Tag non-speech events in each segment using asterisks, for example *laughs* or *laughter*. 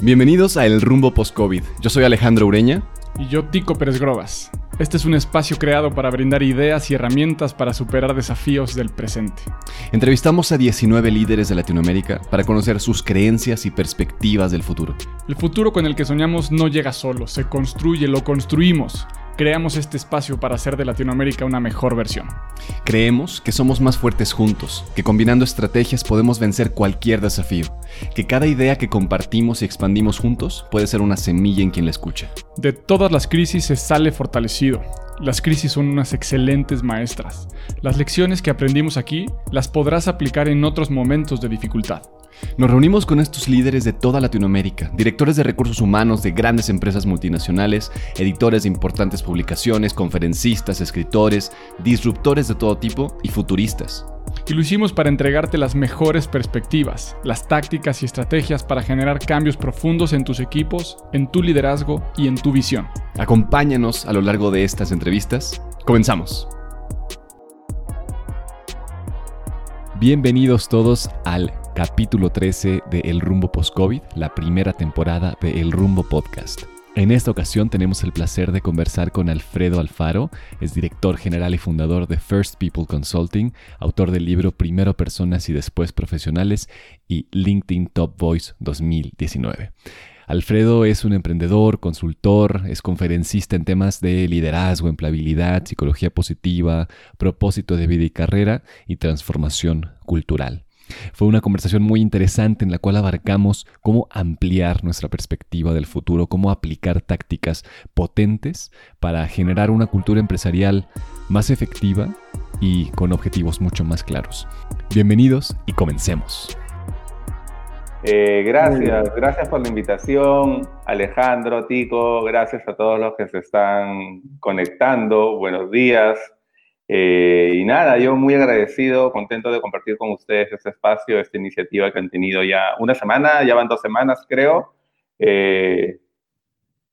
Bienvenidos a El Rumbo Post-COVID. Yo soy Alejandro Ureña. Y yo, Tico Pérez Grobas. Este es un espacio creado para brindar ideas y herramientas para superar desafíos del presente. Entrevistamos a 19 líderes de Latinoamérica para conocer sus creencias y perspectivas del futuro. El futuro con el que soñamos no llega solo, se construye, lo construimos creamos este espacio para hacer de Latinoamérica una mejor versión. Creemos que somos más fuertes juntos, que combinando estrategias podemos vencer cualquier desafío, que cada idea que compartimos y expandimos juntos puede ser una semilla en quien la escucha. De todas las crisis se sale fortalecido. Las crisis son unas excelentes maestras. Las lecciones que aprendimos aquí las podrás aplicar en otros momentos de dificultad. Nos reunimos con estos líderes de toda Latinoamérica, directores de recursos humanos de grandes empresas multinacionales, editores de importantes publicaciones, conferencistas, escritores, disruptores de todo tipo y futuristas. Y lo hicimos para entregarte las mejores perspectivas, las tácticas y estrategias para generar cambios profundos en tus equipos, en tu liderazgo y en tu visión. Acompáñanos a lo largo de estas entrevistas. Comenzamos. Bienvenidos todos al capítulo 13 de El Rumbo Post-COVID, la primera temporada de El Rumbo Podcast. En esta ocasión tenemos el placer de conversar con Alfredo Alfaro, es director general y fundador de First People Consulting, autor del libro Primero Personas y Después Profesionales y LinkedIn Top Voice 2019. Alfredo es un emprendedor, consultor, es conferencista en temas de liderazgo, empleabilidad, psicología positiva, propósito de vida y carrera y transformación cultural. Fue una conversación muy interesante en la cual abarcamos cómo ampliar nuestra perspectiva del futuro, cómo aplicar tácticas potentes para generar una cultura empresarial más efectiva y con objetivos mucho más claros. Bienvenidos y comencemos. Eh, gracias, gracias por la invitación, Alejandro, Tico, gracias a todos los que se están conectando. Buenos días. Eh, y nada, yo muy agradecido, contento de compartir con ustedes este espacio, esta iniciativa que han tenido ya una semana, ya van dos semanas creo. Eh,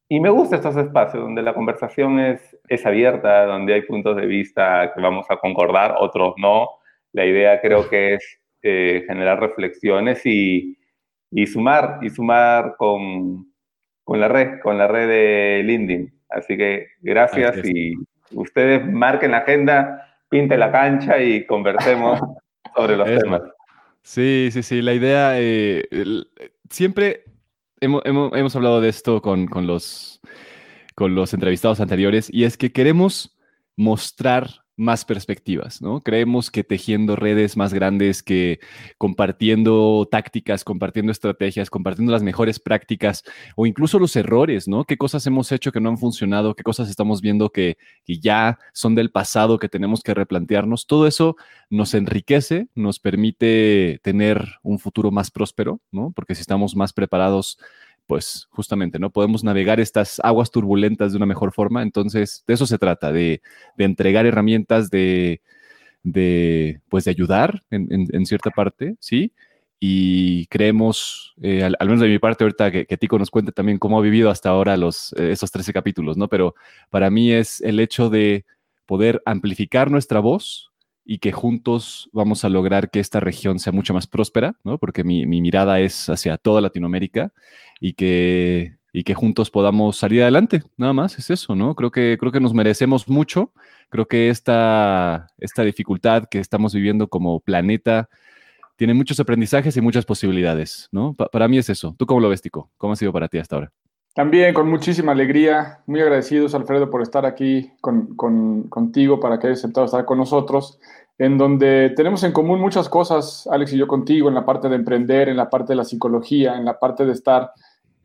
y me gusta estos espacios donde la conversación es, es abierta, donde hay puntos de vista que vamos a concordar, otros no. La idea creo que es eh, generar reflexiones y, y, sumar, y sumar con, con, la red, con la red de LinkedIn. Así que gracias y ustedes marquen la agenda, pinte la cancha y conversemos *laughs* sobre los temas. Sí, sí, sí. La idea, eh, siempre hemos, hablado de esto con, los, con los entrevistados anteriores y es que queremos mostrar más perspectivas, ¿no? Creemos que tejiendo redes más grandes, que compartiendo tácticas, compartiendo estrategias, compartiendo las mejores prácticas o incluso los errores, ¿no? ¿Qué cosas hemos hecho que no han funcionado? ¿Qué cosas estamos viendo que, ya son del pasado, que tenemos que replantearnos? Todo eso nos enriquece, nos permite tener un futuro más próspero, ¿no? Porque si estamos más preparados pues justamente, ¿no? Podemos navegar estas aguas turbulentas de una mejor forma. Entonces, de eso se trata, de, entregar herramientas, de, de, pues, de ayudar en, cierta parte, ¿sí? Y creemos, eh, al, menos de mi parte ahorita, que, que, Tico nos cuente también cómo ha vivido hasta ahora los, eh, esos 13 capítulos, ¿no? Pero para mí es el hecho de poder amplificar nuestra voz, y que juntos vamos a lograr que esta región sea mucho más próspera, ¿no? Porque mi, mirada es hacia toda Latinoamérica y que, y que juntos podamos salir adelante. Nada más es eso, ¿no? Creo que, creo que nos merecemos mucho. Creo que esta, esta dificultad que estamos viviendo como planeta tiene muchos aprendizajes y muchas posibilidades, ¿no? para mí es eso. ¿Tú cómo lo ves, Tico? ¿Cómo ha sido para ti hasta ahora? También con muchísima alegría, muy agradecidos Alfredo por estar aquí con, contigo, para que hayas aceptado estar con nosotros, en donde tenemos en común muchas cosas, Alex y yo contigo, en la parte de emprender, en la parte de la psicología, en la parte de estar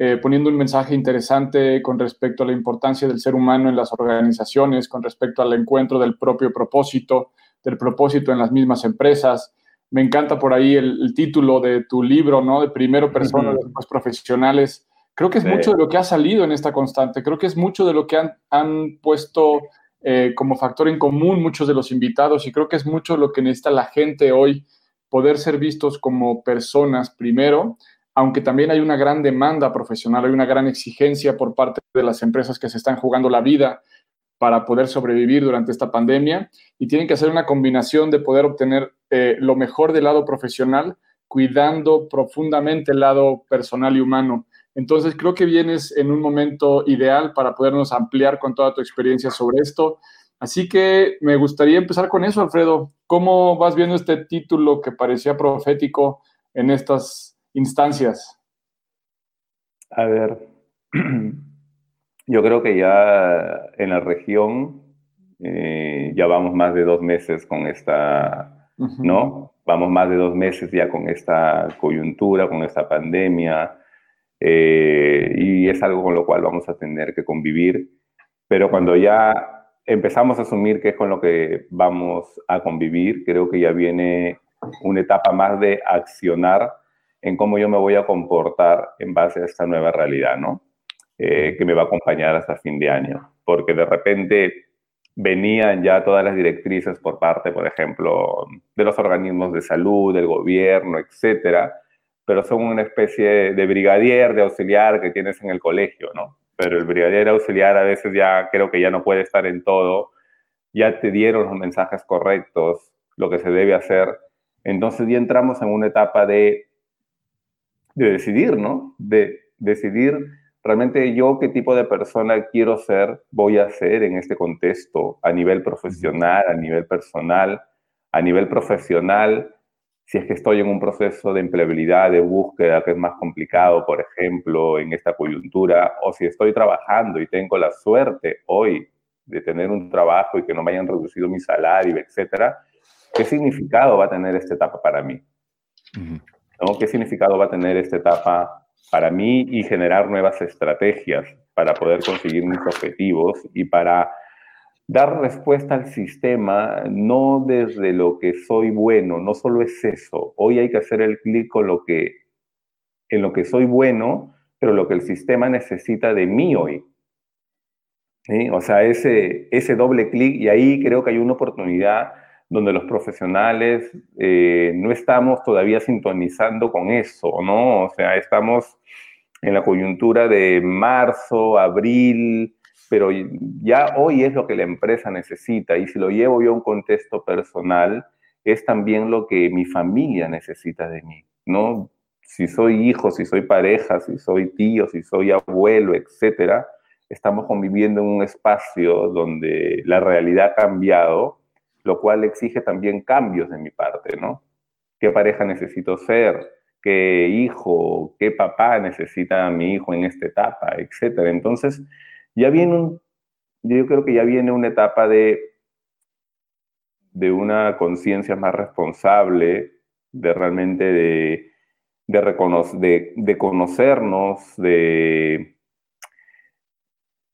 eh, poniendo un mensaje interesante con respecto a la importancia del ser humano en las organizaciones, con respecto al encuentro del propio propósito, del propósito en las mismas empresas. Me encanta por ahí el, título de tu libro, ¿no? De primero personas, después profesionales Creo que es mucho de lo que ha salido en esta constante, creo que es mucho de lo que han, puesto eh, como factor en común muchos de los invitados y creo que es mucho lo que necesita la gente hoy, poder ser vistos como personas primero, aunque también hay una gran demanda profesional, hay una gran exigencia por parte de las empresas que se están jugando la vida para poder sobrevivir durante esta pandemia y tienen que hacer una combinación de poder obtener eh, lo mejor del lado profesional, cuidando profundamente el lado personal y humano Entonces creo que vienes en un momento ideal para podernos ampliar con toda tu experiencia sobre esto. Así que me gustaría empezar con eso, Alfredo. ¿Cómo vas viendo este título que parecía profético en estas instancias? A ver, *clears throat* yo creo que ya en la región eh, ya vamos más de dos meses con esta, ¿no? Vamos más de dos meses ya con esta coyuntura, con esta pandemia, eh, y es algo con lo cual vamos a tener que convivir. Pero cuando ya empezamos a asumir que es con lo que vamos a convivir, creo que ya viene una etapa más de accionar en cómo yo me voy a comportar en base a esta nueva realidad, ¿no? Eh, que me va a acompañar hasta fin de año. Porque de repente venían ya todas las directrices por parte, por ejemplo, de los organismos de salud, del gobierno, etcétera, pero son una especie de brigadier, de auxiliar que tienes en el colegio, ¿no? Pero el brigadier auxiliar a veces ya creo que ya no puede estar en todo, ya te dieron los mensajes correctos, lo que se debe hacer, entonces ya entramos en una etapa de, de decidir, ¿no? De decidir realmente yo qué tipo de persona quiero ser, voy a ser en este contexto, a nivel profesional, a nivel personal, a nivel profesional, si es que estoy en un proceso de empleabilidad, de búsqueda, que es más complicado, por ejemplo, en esta coyuntura, o si estoy trabajando y tengo la suerte hoy de tener un trabajo y que no me hayan reducido mi salario, etcétera, ¿qué significado va a tener esta etapa para mí? ¿No? ¿Qué significado va a tener esta etapa para mí y generar nuevas estrategias para poder conseguir mis objetivos y para dar respuesta al sistema no desde lo que soy bueno, no solo es eso. Hoy hay que hacer el clic con lo que en lo que soy bueno, pero lo que el sistema necesita de mí hoy. O sea, ese, ese doble clic y ahí creo que hay una oportunidad donde los profesionales eh, no estamos todavía sintonizando con eso, ¿no? O sea, estamos en la coyuntura de marzo, abril, pero ya hoy es lo que la empresa necesita y si lo llevo yo a un contexto personal, es también lo que mi familia necesita de mí, ¿no? Si soy hijo, si soy pareja, si soy tío, si soy abuelo, etcétera, estamos conviviendo en un espacio donde la realidad ha cambiado lo cual exige también cambios de mi parte, ¿no? ¿Qué pareja necesito ser? ¿Qué hijo, qué papá necesita mi hijo en esta etapa, etcétera? Entonces, ya viene un, yo creo que ya viene una etapa de, de una conciencia más responsable, de realmente de, de, de conocernos, de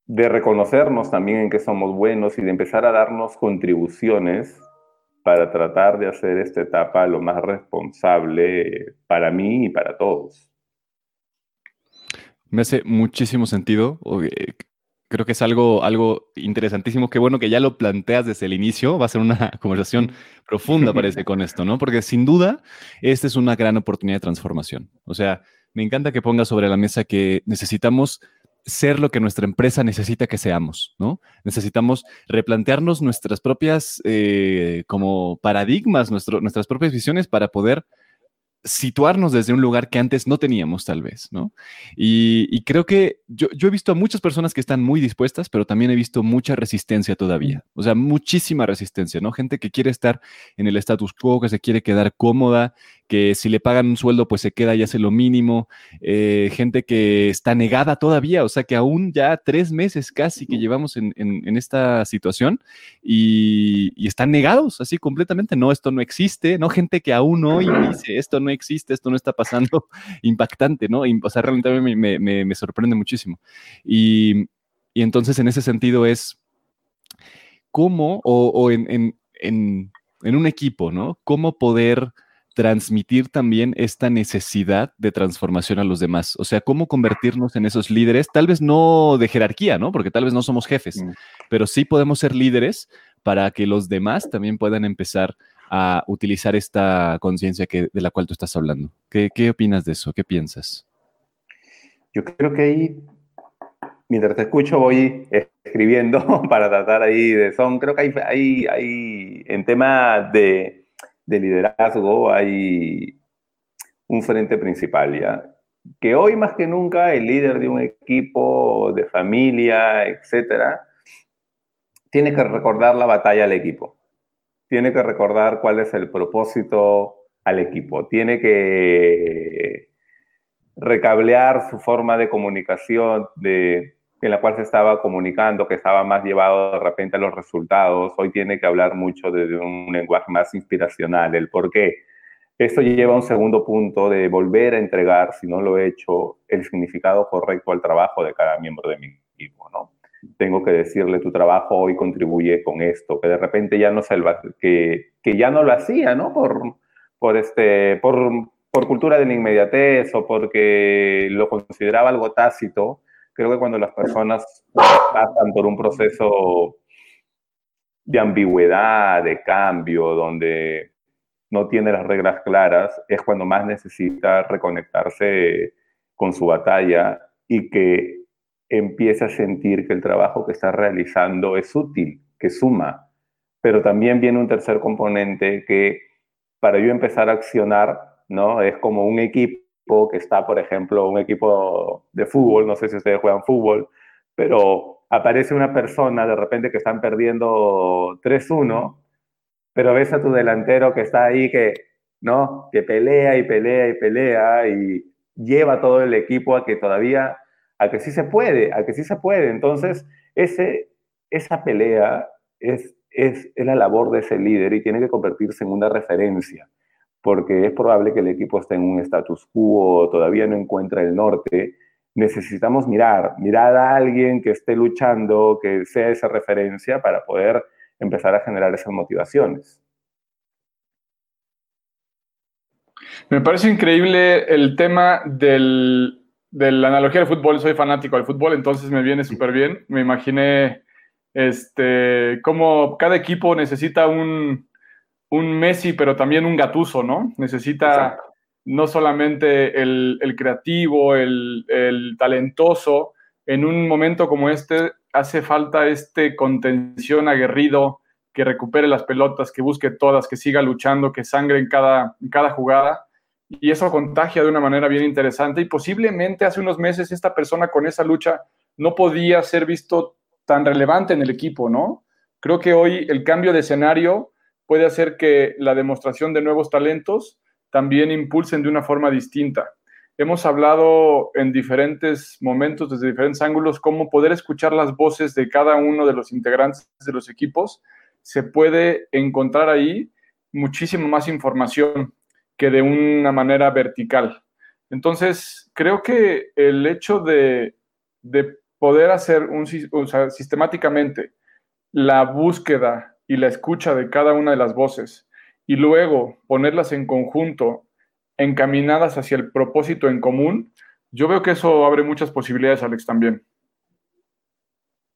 de reconocernos también en que somos buenos y de empezar a darnos contribuciones para tratar de hacer esta etapa lo más responsable para mí y para todos. Me hace muchísimo sentido. Creo que es algo, algo interesantísimo. Qué bueno que ya lo planteas desde el inicio. Va a ser una *laughs* conversación profunda, parece, *laughs* con esto, ¿no? Porque sin duda, esta es una gran oportunidad de transformación. O sea, me encanta que pongas sobre la mesa que necesitamos ser lo que nuestra empresa necesita que seamos, ¿no? Necesitamos replantearnos nuestras propias eh, como paradigmas, nuestras propias visiones para poder situarnos desde un lugar que antes no teníamos, tal vez, ¿no? Y, creo que yo, he visto a muchas personas que están muy dispuestas, pero también he visto mucha resistencia todavía, o sea, muchísima resistencia, ¿no? Gente que quiere estar en el status quo, que se quiere quedar cómoda, que si le pagan un sueldo, pues se queda y hace lo mínimo, eh, gente que está negada todavía, o sea, que aún ya tres meses casi que llevamos en, esta situación y, y, están negados así completamente, no, esto no existe, ¿no? Gente que aún hoy dice, esto no existe, esto no está pasando, *laughs* impactante, ¿no? O sea, realmente me, me, me sorprende muchísimo. Y, y, entonces, en ese sentido, es cómo, o, o en, en, en, en un equipo, ¿no? Cómo poder transmitir también esta necesidad de transformación a los demás. O sea, cómo convertirnos en esos líderes, tal vez no de jerarquía, ¿no? Porque tal vez no somos jefes, mm. pero sí podemos ser líderes para que los demás también puedan empezar a utilizar esta conciencia de la cual tú estás hablando. ¿Qué, ¿Qué, opinas de eso? ¿Qué piensas? Yo creo que ahí, mientras te escucho, voy escribiendo *laughs* para tratar ahí de son. Creo que hay, hay, hay en tema de, de liderazgo, hay un frente principal, ¿ya? que hoy más que nunca el líder de un equipo, de familia, etcétera, tiene que recordar la batalla al equipo. Tiene que recordar cuál es el propósito al equipo. Tiene que recablear su forma de comunicación de, en la cual se estaba comunicando, que estaba más llevado de repente a los resultados. Hoy tiene que hablar mucho de, un lenguaje más inspiracional, el por qué. Esto lleva a un segundo punto de volver a entregar, si no lo he hecho, el significado correcto al trabajo de cada miembro de mi equipo, ¿no? Tengo que decirle, tu trabajo hoy contribuye con esto, que de repente ya no, se, que, que ya no lo hacía, ¿no? Por, por, este, por, por cultura de la inmediatez o porque lo consideraba algo tácito, creo que cuando las personas pasan por un proceso de ambigüedad, de cambio, donde no tiene las reglas claras, es cuando más necesita reconectarse con su batalla y que empiece a sentir que el trabajo que está realizando es útil, que suma. Pero también viene un tercer componente que para yo empezar a accionar, ¿no? Es como un equipo que está, por ejemplo, un equipo de fútbol, no sé si ustedes juegan fútbol, pero aparece una persona de repente que están perdiendo 3-1, pero ves a tu delantero que está ahí que, ¿no? Que pelea y pelea y pelea y lleva todo el equipo a que todavía, a que sí se puede, a que sí se puede. Entonces, ese, esa pelea es es, la labor de ese líder y tiene que convertirse en una referencia, porque es probable que el equipo esté en un status quo, todavía no encuentra el norte. Necesitamos mirar, mirar a alguien que esté luchando, que sea esa referencia para poder empezar a generar esas motivaciones. Me parece increíble el tema del, de la analogía del fútbol. Soy fanático del fútbol, entonces me viene súper bien. Me imaginé este, como cada equipo necesita un, Messi, pero también un Gatuso, ¿no? Necesita no solamente el, creativo, el, talentoso. En un momento como este hace falta este contención aguerrido que recupere las pelotas, que busque todas, que siga luchando, que sangre en cada, en cada jugada. Y eso contagia de una manera bien interesante. Y posiblemente hace unos meses esta persona con esa lucha no podía ser visto tan relevante en el equipo, ¿no? Creo que hoy el cambio de escenario puede hacer que la demostración de nuevos talentos también impulsen de una forma distinta. Hemos hablado en diferentes momentos, desde diferentes ángulos, cómo poder escuchar las voces de cada uno de los integrantes de los equipos. Se puede encontrar ahí muchísimo más información que de una manera vertical. Entonces, creo que el hecho de, de poder hacer un, sistemáticamente la búsqueda y la escucha de cada una de las voces y luego ponerlas en conjunto, encaminadas hacia el propósito en común, yo veo que eso abre muchas posibilidades, Alex, también.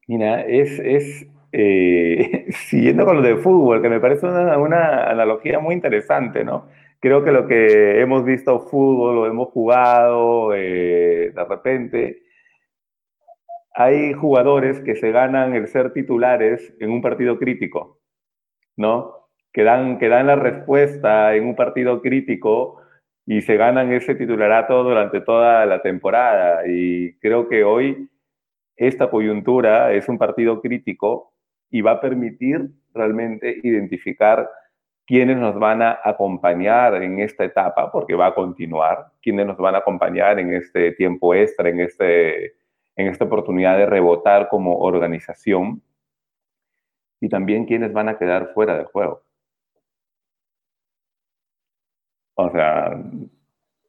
Mira, es, eh, *laughs* siguiendo con lo de fútbol, que me parece una, analogía muy interesante, ¿no? Creo que lo que hemos visto fútbol, lo hemos jugado eh, de repente, hay jugadores que se ganan el ser titulares en un partido crítico, ¿no? Que dan, que dan la respuesta en un partido crítico y se ganan ese titularato durante toda la temporada. Y creo que hoy esta coyuntura es un partido crítico y va a permitir realmente identificar quiénes nos van a acompañar en esta etapa, porque va a continuar, quiénes nos van a acompañar en este tiempo extra, en este en esta oportunidad de rebotar como organización y también quienes van a quedar fuera del juego. O sea,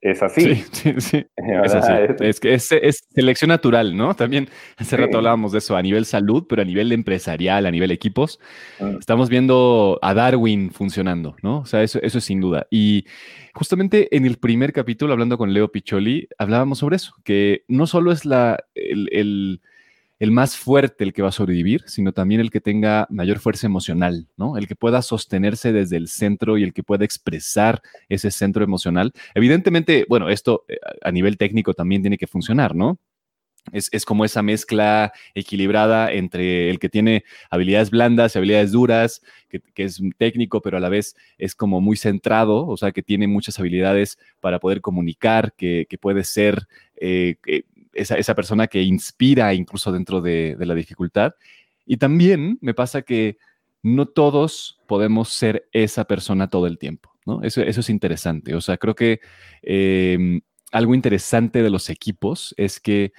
es así. Sí, sí, sí. *laughs* Es, así. es, que es, selección natural, ¿no? También hace rato hablábamos de eso a nivel salud, pero a nivel empresarial, a nivel equipos, mm. estamos viendo a Darwin funcionando, ¿no? O sea, eso, eso es sin duda. Y justamente en el primer capítulo, hablando con Leo Picholi, hablábamos sobre eso, que no solo es la, el el más fuerte el que va a sobrevivir, sino también el que tenga mayor fuerza emocional, ¿no? El que pueda sostenerse desde el centro y el que pueda expresar ese centro emocional. Evidentemente, bueno, esto eh, a nivel técnico también tiene que funcionar, ¿no? Es, como esa mezcla equilibrada entre el que tiene habilidades blandas y habilidades duras, que, es técnico, pero a la vez es como muy centrado, o sea, que tiene muchas habilidades para poder comunicar, que, puede ser eh, esa, persona que inspira incluso dentro de, la dificultad. Y también me pasa que no todos podemos ser esa persona todo el tiempo, ¿no? Eso, es interesante. O sea, creo que em, algo interesante de los equipos es que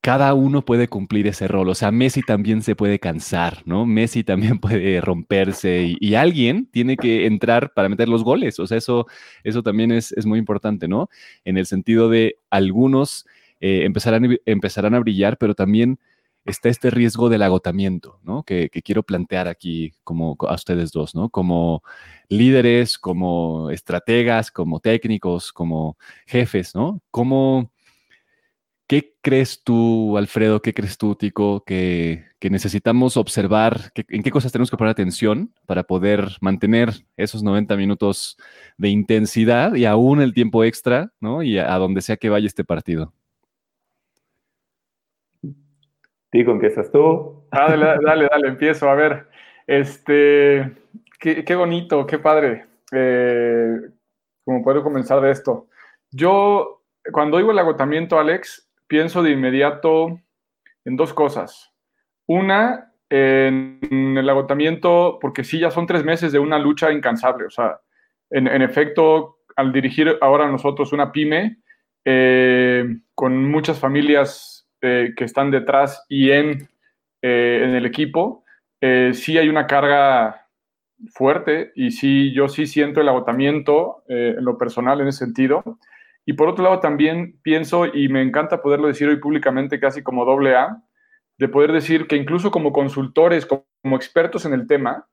cada uno puede cumplir ese rol. O sea, Messi también se puede cansar, ¿no? Messi también *laughs* puede romperse y, alguien tiene que entrar para meter los goles. O sea, eso, eso también es, es muy importante, ¿no? En el sentido de algunos eh, empezarán, empezarán a brillar, pero también está este riesgo del agotamiento, ¿no? Que, quiero plantear aquí como a ustedes dos, ¿no? Como líderes, como estrategas, como técnicos, como jefes, ¿no? ¿Cómo, ¿Qué crees tú, Alfredo? ¿Qué crees tú, Tico, que, necesitamos observar? ¿En qué cosas tenemos que poner atención para poder mantener esos 90 minutos de intensidad y aún el tiempo extra, ¿no? Y a donde sea que vaya este partido. Tico, ¿empiezas tú? Dale, dale, dale, empiezo. A ver, este, qué, bonito, qué padre. Eh, como puedo comenzar de esto. Yo, cuando oigo el agotamiento, Alex, pienso de inmediato en dos cosas. Una, en el agotamiento, porque sí, ya son tres meses de una lucha incansable. O sea, en, efecto, al dirigir ahora nosotros una pyme, eh, con muchas familias eh, que están detrás y en, eh, en el equipo, eh, sí hay una carga fuerte y sí, yo sí siento el agotamiento en lo personal en ese sentido. Y por otro lado también pienso, y me encanta poderlo decir hoy públicamente casi como doble A, de poder decir que incluso como consultores, como expertos en el tema,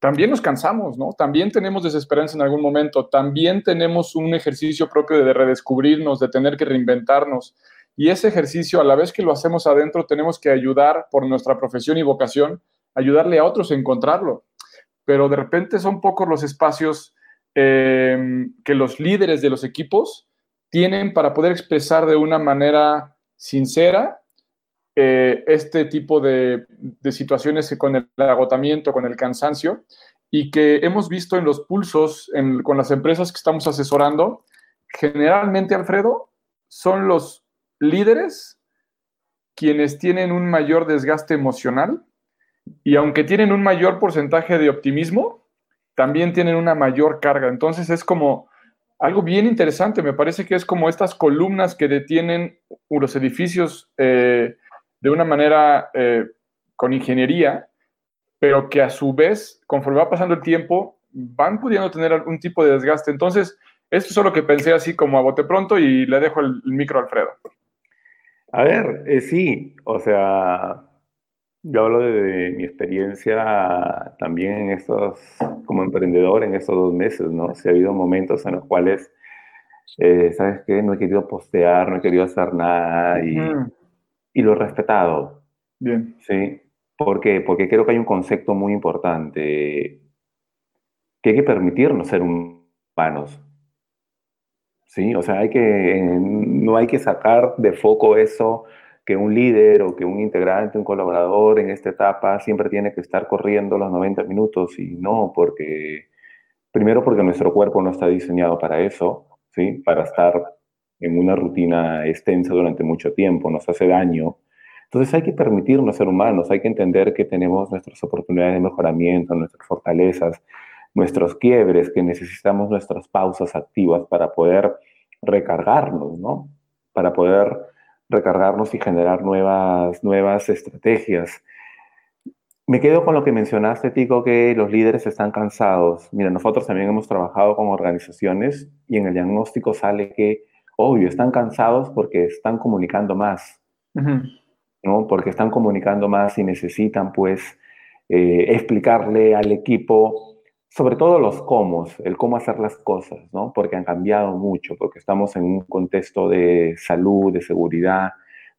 también nos cansamos, ¿no? También tenemos desesperanza en algún momento, también tenemos un ejercicio propio de redescubrirnos, de tener que reinventarnos. Y ese ejercicio, a la vez que lo hacemos adentro, tenemos que ayudar por nuestra profesión y vocación, ayudarle a otros a encontrarlo. Pero de repente son pocos los espacios em, que los líderes de los equipos tienen para poder expresar de una manera sincera eh, este tipo de, situaciones con el agotamiento, con el cansancio, y que hemos visto en los pulsos con las empresas que estamos asesorando, generalmente, Alfredo, son los líderes quienes tienen un mayor desgaste emocional y aunque tienen un mayor porcentaje de optimismo, también tienen una mayor carga. Entonces es como algo bien interesante, me parece que es como estas columnas que detienen los edificios eh, de una manera eh, con ingeniería, pero que a su vez, conforme va pasando el tiempo, van pudiendo tener algún tipo de desgaste. Entonces, esto es lo que pensé así como a bote pronto y le dejo el micro a Alfredo. A ver, eh, sí, o sea, yo hablo de, mi experiencia también en estos, como emprendedor en estos dos meses, ¿no? Si ha habido momentos en los cuales, eh, ¿sabes qué? No he querido postear, no he querido hacer nada y, y lo he respetado. Bien. Sí. ¿Por qué? Porque creo que hay un concepto muy importante que hay que permitirnos ser humanos. ¿Sí? O sea, hay que, no hay que sacar de foco eso que un líder o que un integrante, un colaborador en esta etapa siempre tiene que estar corriendo los 90 minutos y no, porque primero porque nuestro cuerpo no está diseñado para eso, ¿sí? Para estar en una rutina extensa durante mucho tiempo, nos hace daño. Entonces hay que permitirnos ser humanos, hay que entender que tenemos nuestras oportunidades de mejoramiento, nuestras fortalezas, nuestros quiebres, que necesitamos nuestras pausas activas para poder recargarnos, ¿no? Para poder recargarnos y generar nuevas, nuevas estrategias. Me quedo con lo que mencionaste, Tico, que los líderes están cansados. Mira, nosotros también hemos trabajado con organizaciones y en el diagnóstico sale que, obvio, están cansados porque están comunicando más, ¿no? Porque están comunicando más y necesitan, pues, eh, explicarle al equipo sobre todo los cómo, el cómo hacer las cosas, ¿no? Porque han cambiado mucho, porque estamos en un contexto de salud, de seguridad,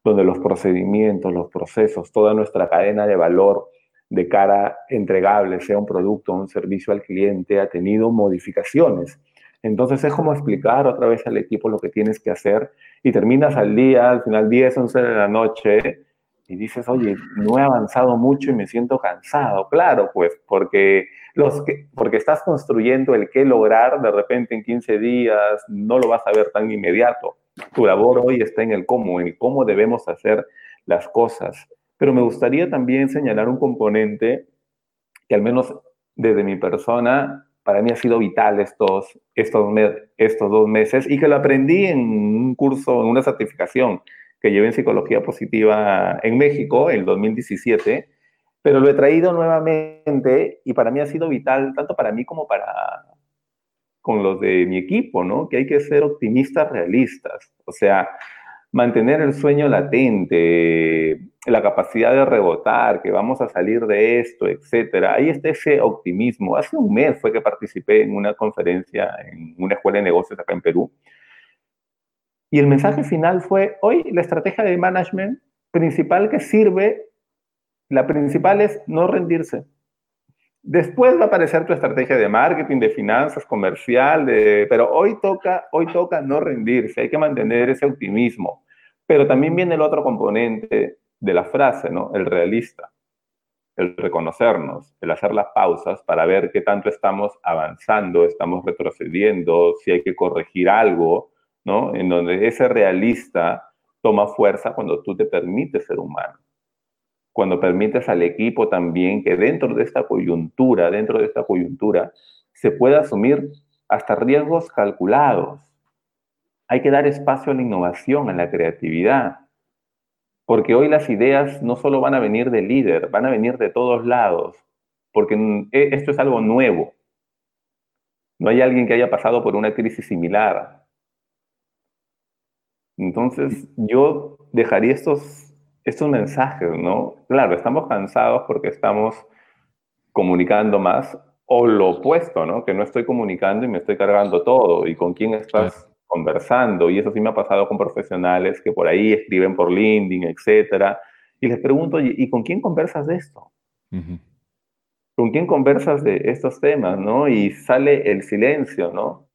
donde los procedimientos, los procesos, toda nuestra cadena de valor de cara entregable, sea un producto o un servicio al cliente, ha tenido modificaciones. Entonces es como explicar otra vez al equipo lo que tienes que hacer y terminas al día, al final 10, 11 de la noche y dices, oye, no he avanzado mucho y me siento cansado. Claro, pues porque, los que, porque estás construyendo el qué lograr de repente en 15 días, no lo vas a ver tan inmediato. Tu labor hoy está en el cómo, en cómo debemos hacer las cosas. Pero me gustaría también señalar un componente que al menos desde mi persona, para mí ha sido vital estos, estos, estos dos meses y que lo aprendí en un curso, en una certificación que llevé en psicología positiva en México en el 2017, pero lo he traído nuevamente y para mí ha sido vital, tanto para mí como para con los de mi equipo, ¿no? Que hay que ser optimistas realistas, o sea, mantener el sueño latente, la capacidad de rebotar, que vamos a salir de esto, etcétera. Ahí está ese optimismo. Hace un mes fue que participé en una conferencia en una escuela de negocios acá en Perú y el mensaje final fue, hoy la estrategia de management principal que sirve, la principal es no rendirse. Después va a aparecer tu estrategia de marketing, de finanzas, comercial, de, pero hoy toca, hoy toca no rendirse, hay que mantener ese optimismo. Pero también viene el otro componente de la frase, ¿no? El realista, el reconocernos, el hacer las pausas para ver qué tanto estamos avanzando, estamos retrocediendo, si hay que corregir algo, ¿no? En donde ese realista toma fuerza cuando tú te permites ser humano. Cuando permites al equipo también que dentro de esta coyuntura, dentro de esta coyuntura, se pueda asumir hasta riesgos calculados. Hay que dar espacio a la innovación, a la creatividad. Porque hoy las ideas no solo van a venir del líder, van a venir de todos lados. Porque e, esto es algo nuevo. No hay alguien que haya pasado por una crisis similar. Entonces, yo dejaría estos, estos mensajes, ¿no? Claro, estamos cansados porque estamos comunicando más, o lo opuesto, ¿no? Que no estoy comunicando y me estoy cargando todo. ¿Y con quién estás conversando? Y eso sí me ha pasado con profesionales que por ahí escriben por LinkedIn, etcétera. Y les pregunto, ¿y con quién conversas de esto? ¿Con quién conversas de estos temas, no? Y sale el silencio, ¿no?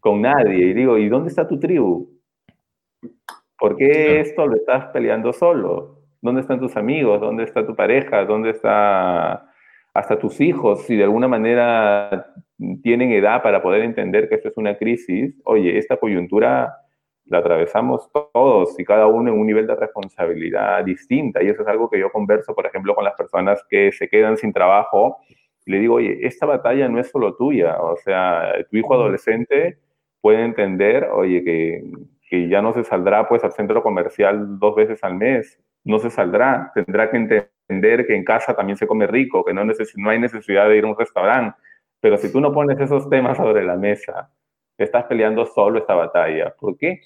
Con nadie. Y digo, ¿y dónde está tu tribu? ¿Por qué esto lo estás peleando solo? ¿Dónde están tus amigos? ¿Dónde está tu pareja? ¿Dónde está hasta tus hijos? Si de alguna manera tienen edad para poder entender que esto es una crisis, oye, esta coyuntura la atravesamos todos y cada uno en un nivel de responsabilidad distinta. Y eso es algo que yo converso, por ejemplo, con las personas que se quedan sin trabajo. Y le digo, oye, esta batalla no es solo tuya. O sea, tu hijo adolescente puede entender, oye, que que ya no se saldrá pues al centro comercial dos veces al mes, no se saldrá, tendrá que entender que en casa también se come rico, que no, no hay necesidad de ir a un restaurante, pero si tú no pones esos temas sobre la mesa, estás peleando solo esta batalla, ¿por qué?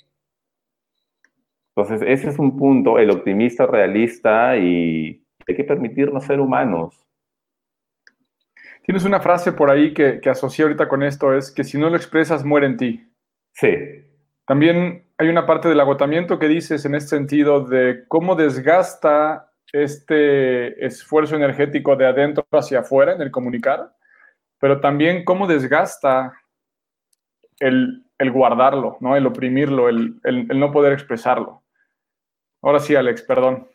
Entonces, ese es un punto, el optimista realista y hay que permitirnos ser humanos. Tienes una frase por ahí que, que asocié ahorita con esto, es que si no lo expresas, muere en ti. Sí. También hay una parte del agotamiento que dices en este sentido de cómo desgasta este esfuerzo energético de adentro hacia afuera en el comunicar, pero también cómo desgasta el, guardarlo, ¿no? el oprimirlo, el, no poder expresarlo. Ahora sí, Alex, perdón.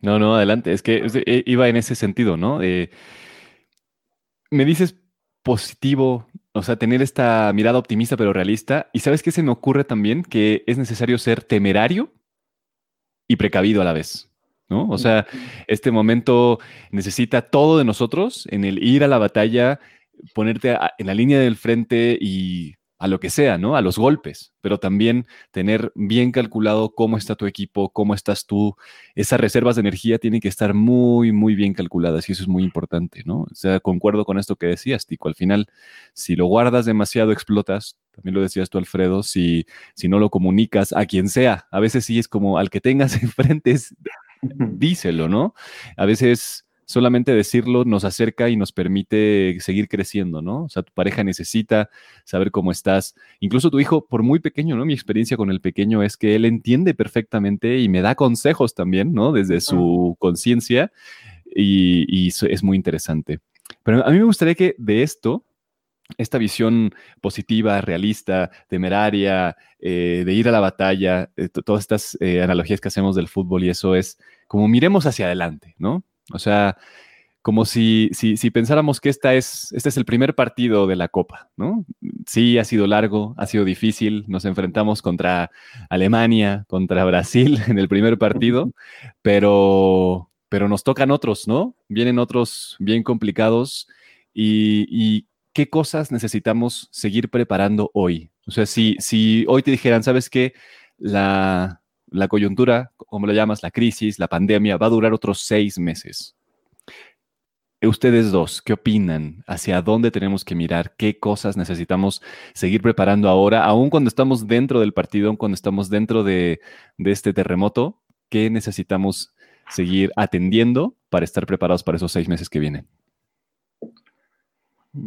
No, no, adelante. Es que e, iba en ese sentido, ¿no? me dices positivo, o sea, tener esta mirada optimista pero realista. Y sabes qué se me ocurre también que es necesario ser temerario y precavido a la vez. ¿no? O sea, este momento necesita todo de nosotros en el ir a la batalla, ponerte en la línea del frente y a lo que sea, ¿no? A los golpes, pero también tener bien calculado cómo está tu equipo, cómo estás tú. Esas reservas de energía tienen que estar muy, muy bien calculadas y eso es muy importante, ¿no? O sea, concuerdo con esto que decías, Tico. Al final, si lo guardas demasiado, explotas. También lo decías tú, Alfredo, si, si no lo comunicas a quien sea. A veces sí es como al que tengas *laughs* enfrente, díselo, ¿no? A veces solamente decirlo nos acerca y nos permite seguir creciendo, ¿no? O sea, tu pareja necesita saber cómo estás. Incluso tu hijo, por muy pequeño, ¿no? Mi experiencia con el pequeño es que él entiende perfectamente y me da consejos también, ¿no? Desde su conciencia y, es muy interesante. Pero a mí me gustaría que de esto esta visión positiva, realista, temeraria, eh, de ir a la batalla, eh, todas estas eh, analogías que hacemos del fútbol y eso es como miremos hacia adelante, ¿no? O sea, como si, si, si, pensáramos que esta es, este es el primer partido de la Copa, ¿no? Sí, ha sido largo, ha sido difícil, nos enfrentamos contra Alemania, contra Brasil *laughs* en el primer partido, pero, pero nos tocan otros, ¿no? Vienen otros bien complicados y, y ¿qué cosas necesitamos seguir preparando hoy? O sea, si, si hoy te dijeran, ¿sabes qué? La, la coyuntura, como lo llamas, la crisis, la pandemia, va a durar otros seis meses. Ustedes dos, ¿qué opinan? ¿Hacia dónde tenemos que mirar? ¿Qué cosas necesitamos seguir preparando ahora? Aún cuando estamos dentro del partido, aún cuando estamos dentro de, de este terremoto, ¿qué necesitamos seguir atendiendo para estar preparados para esos seis meses que vienen?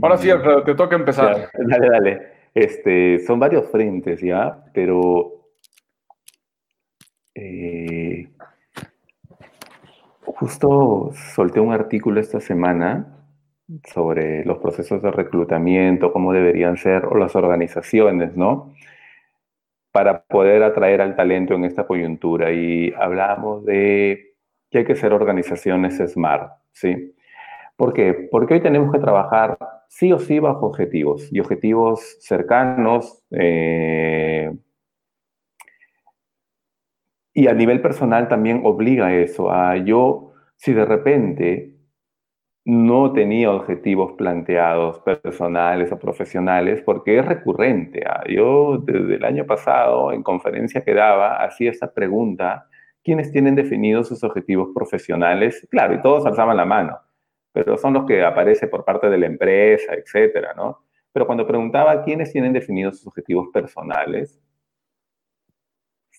Ahora sí, Alfredo, te toca empezar. dale, dale. Este, son varios frentes, ¿ya? Pero eh, justo solté un artículo esta semana sobre los procesos de reclutamiento, cómo deberían ser, o las organizaciones, ¿no? Para poder atraer al talento en esta coyuntura. Y hablamos de que hay que ser organizaciones SMART, ¿sí? ¿Por qué? Porque hoy tenemos que trabajar sí o sí bajo objetivos y objetivos cercanos. Eh, y a nivel personal también obliga eso a yo, si de repente no tenía objetivos planteados personales o profesionales, porque es recurrente. ¿ah? Yo desde el año pasado, en conferencia que daba, hacía esta pregunta, ¿quiénes tienen definidos sus objetivos profesionales? Claro, y todos alzaban la mano pero son los que aparecen por parte de la empresa, etcétera, ¿no? Pero cuando preguntaba quiénes tienen definidos sus objetivos personales,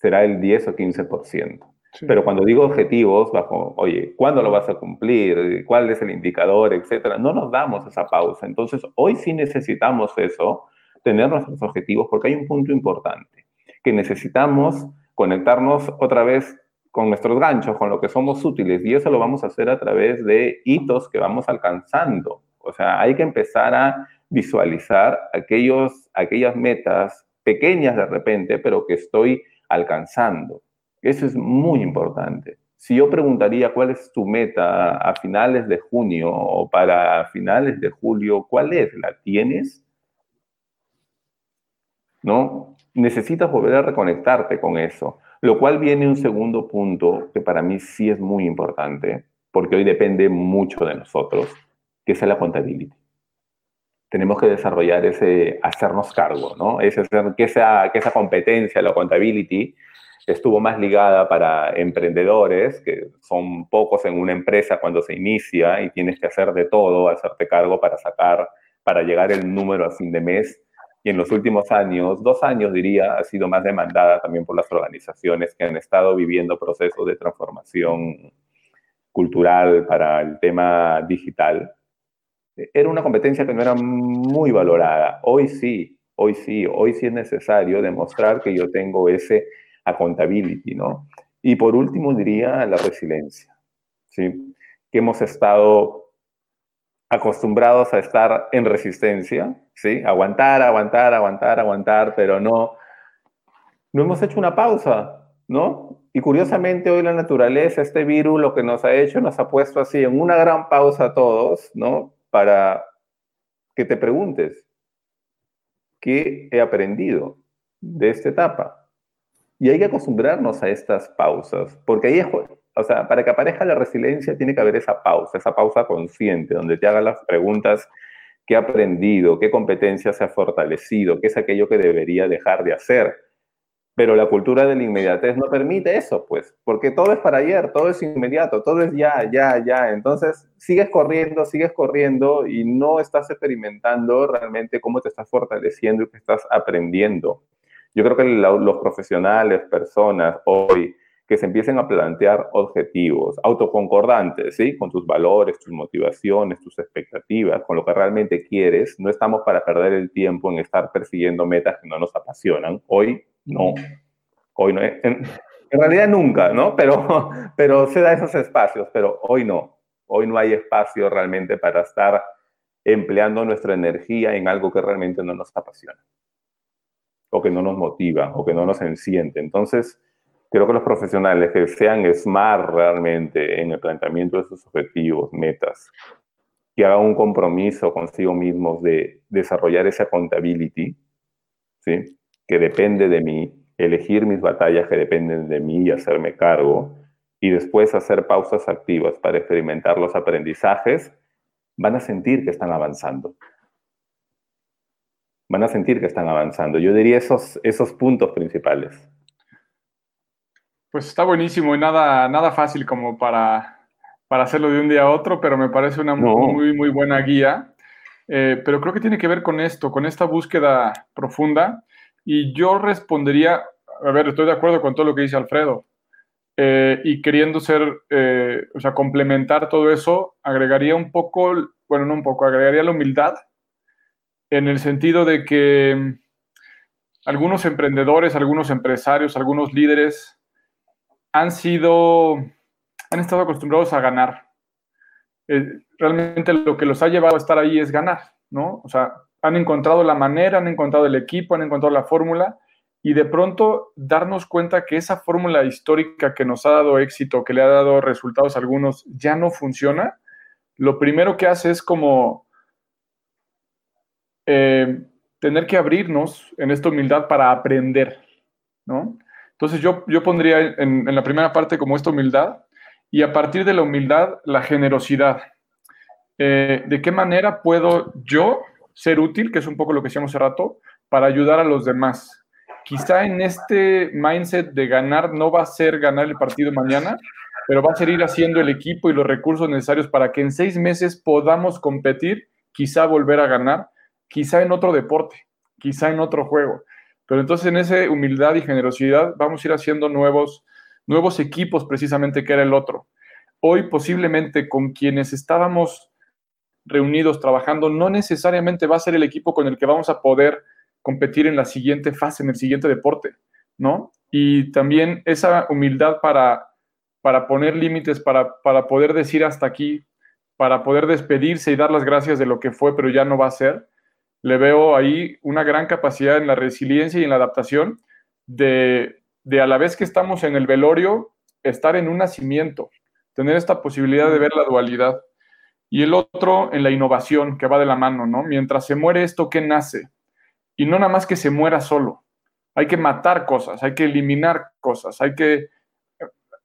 será el 10 o 15%. Pero cuando digo objetivos, bajo, oye, ¿cuándo lo vas a cumplir? ¿Cuál es el indicador? Etcétera. No nos damos esa pausa. Entonces, hoy sí necesitamos eso, tener nuestros objetivos, porque hay un punto importante, que necesitamos conectarnos otra vez con nuestros ganchos, con lo que somos útiles, y eso lo vamos a hacer a través de hitos que vamos alcanzando. O sea, hay que empezar a visualizar aquellos, aquellas metas pequeñas de repente, pero que estoy alcanzando. Eso es muy importante. Si yo preguntaría cuál es tu meta a finales de junio o para finales de julio, ¿cuál es? ¿La tienes? ¿No? Necesitas volver a reconectarte con eso. Lo cual viene un segundo punto que para mí sí es muy importante, porque hoy depende mucho de nosotros, que es la contabilidad. Tenemos que desarrollar ese hacernos cargo, ¿no? Ese, que, esa, que esa competencia, la contability, estuvo más ligada para emprendedores, que son pocos en una empresa cuando se inicia y tienes que hacer de todo, hacerte cargo para sacar, para llegar el número a fin de mes y en los últimos años, dos años diría, ha sido más demandada también por las organizaciones que han estado viviendo procesos de transformación cultural para el tema digital. Era una competencia que no era muy valorada. Hoy sí, hoy sí, hoy sí es necesario demostrar que yo tengo ese accountability, ¿no? Y por último diría la resiliencia, ¿sí? Que hemos estado acostumbrados a estar en resistencia, ¿sí? Aguantar, aguantar, aguantar, aguantar, pero no, no hemos hecho una pausa, ¿no? Y curiosamente hoy la naturaleza, este virus, lo que nos ha hecho, nos ha puesto así en una gran pausa a todos, ¿no? Para que te preguntes, ¿qué he aprendido de esta etapa? Y hay que acostumbrarnos a estas pausas, porque ahí es, o sea, para que aparezca la resiliencia tiene que haber esa pausa, esa pausa consciente, donde te hagas las preguntas, ¿qué he aprendido? ¿Qué competencia se ha fortalecido? ¿Qué es aquello que debería dejar de hacer? Pero la cultura de la inmediatez no permite eso, pues, porque todo es para ayer, todo es inmediato, todo es ya, ya, ya. Entonces, sigues corriendo, sigues corriendo y no estás experimentando realmente cómo te estás fortaleciendo y qué estás aprendiendo. Yo creo que los profesionales, personas hoy, que se empiecen a plantear objetivos autoconcordantes, ¿sí? Con tus valores, tus motivaciones, tus expectativas, con lo que realmente quieres. No estamos para perder el tiempo en estar persiguiendo metas que no nos apasionan. Hoy no. Hoy no. En, realidad nunca, ¿no? Pero, *laughs* pero se da esos espacios, pero hoy no. Hoy no hay espacio realmente para estar empleando nuestra energía en algo que realmente no nos apasiona, o que no nos motiva, o que no nos enciende. Entonces, creo que los profesionales que sean smart realmente en el planteamiento de sus objetivos, metas, que hagan un compromiso consigo mismos de desarrollar esa accountability, ¿sí? Que depende de mí, elegir mis batallas que dependen de mí y hacerme cargo, y después hacer pausas activas para experimentar los aprendizajes, van a sentir que están avanzando. Van a sentir que están avanzando. Yo diría esos, esos puntos principales. Pues está buenísimo y nada, nada fácil como para, para hacerlo de un día a otro, pero me parece una muy, muy buena guía. Eh, pero creo que tiene que ver con esto, con esta búsqueda profunda. Y yo respondería, a ver, estoy de acuerdo con todo lo que dice Alfredo. Eh, y queriendo ser, eh, o sea, complementar todo eso, agregaría un poco, bueno, no un poco, agregaría la humildad en el sentido de que algunos emprendedores, algunos empresarios, algunos líderes han sido, han estado acostumbrados a ganar. Eh, realmente lo que los ha llevado a estar ahí es ganar, ¿no? O sea, han encontrado la manera, han encontrado el equipo, han encontrado la fórmula y de pronto darnos cuenta que esa fórmula histórica que nos ha dado éxito, que le ha dado resultados a algunos, ya no funciona, lo primero que hace es como eh, tener que abrirnos en esta humildad para aprender, ¿no? Entonces yo, yo pondría en, la primera parte como esta humildad y a partir de la humildad la generosidad. Eh, ¿De qué manera puedo yo ser útil, que es un poco lo que decíamos hace rato, para ayudar a los demás? quizá en este mindset de ganar no va a ser ganar el partido mañana, pero va a ser ir haciendo el equipo y los recursos necesarios para que en seis meses podamos competir, quizá volver a ganar, quizá en otro deporte, quizá en otro juego. Pero entonces en esa humildad y generosidad vamos a ir haciendo nuevos, nuevos equipos precisamente que era el otro. Hoy posiblemente con quienes estábamos reunidos trabajando, no necesariamente va a ser el equipo con el que vamos a poder competir en la siguiente fase, en el siguiente deporte, ¿no? Y también esa humildad para, para poner límites, para, para poder decir hasta aquí, para poder despedirse y dar las gracias de lo que fue, pero ya no va a ser. Le veo ahí una gran capacidad en la resiliencia y en la adaptación de, de a la vez que estamos en el velorio, estar en un nacimiento, tener esta posibilidad de ver la dualidad. Y el otro en la innovación, que va de la mano, ¿no? Mientras se muere esto, ¿qué nace? Y no nada más que se muera solo. Hay que matar cosas, hay que eliminar cosas, hay que,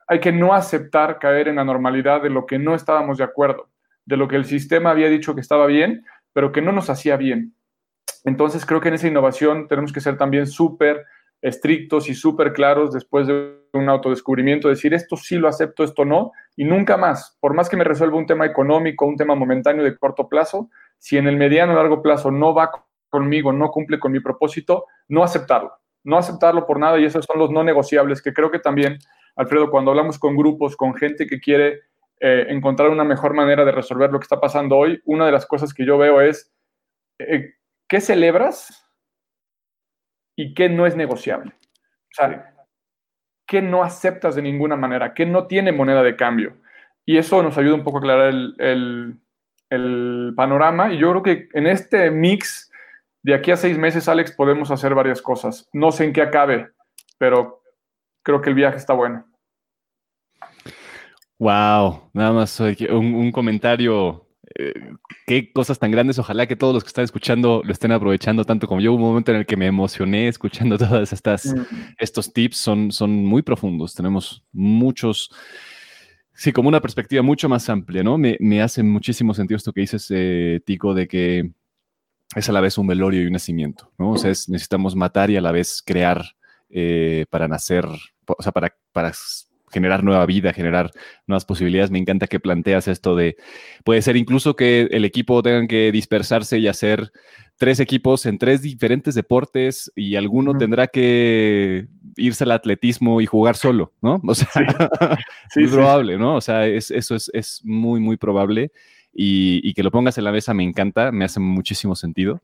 hay que no aceptar caer en la normalidad de lo que no estábamos de acuerdo, de lo que el sistema había dicho que estaba bien, pero que no nos hacía bien. Entonces creo que en esa innovación tenemos que ser también súper estrictos y súper claros después de un autodescubrimiento, decir esto sí lo acepto, esto no, y nunca más, por más que me resuelva un tema económico, un tema momentáneo de corto plazo, si en el mediano o largo plazo no va conmigo, no cumple con mi propósito, no aceptarlo, no aceptarlo por nada y esos son los no negociables que creo que también, Alfredo, cuando hablamos con grupos, con gente que quiere eh, encontrar una mejor manera de resolver lo que está pasando hoy, una de las cosas que yo veo es, eh, ¿qué celebras y qué no es negociable? O sea, ¿qué no aceptas de ninguna manera? ¿Qué no tiene moneda de cambio? Y eso nos ayuda un poco a aclarar el, el panorama y yo creo que en este mix de aquí a seis meses, Alex, podemos hacer varias cosas. No sé en qué acabe, pero creo que el viaje está bueno. Wow, nada más un, comentario. Eh, qué cosas tan grandes. Ojalá que todos los que están escuchando lo estén aprovechando tanto como yo. Hubo un momento en el que me emocioné escuchando *laughs* todas estas mm. estos tips. Son, son muy profundos. Tenemos muchos. Sí, como una perspectiva mucho más amplia, ¿no? Me, hace muchísimo sentido esto que dices, eh, Tico, de que es a la vez un velorio y un nacimiento, ¿no? O sea, necesitamos matar y a la vez crear eh, para nacer, o sea, para, para generar nueva vida, generar nuevas posibilidades. Me encanta que planteas esto de, puede ser incluso que el equipo tenga que dispersarse y hacer tres equipos en tres diferentes deportes y alguno tendrá que irse al atletismo y jugar solo, ¿no? O sea, sí. *laughs* muy probable, ¿no? O sea, eso es, es muy, muy probable y, que lo pongas en la mesa me encanta, me hace muchísimo sentido.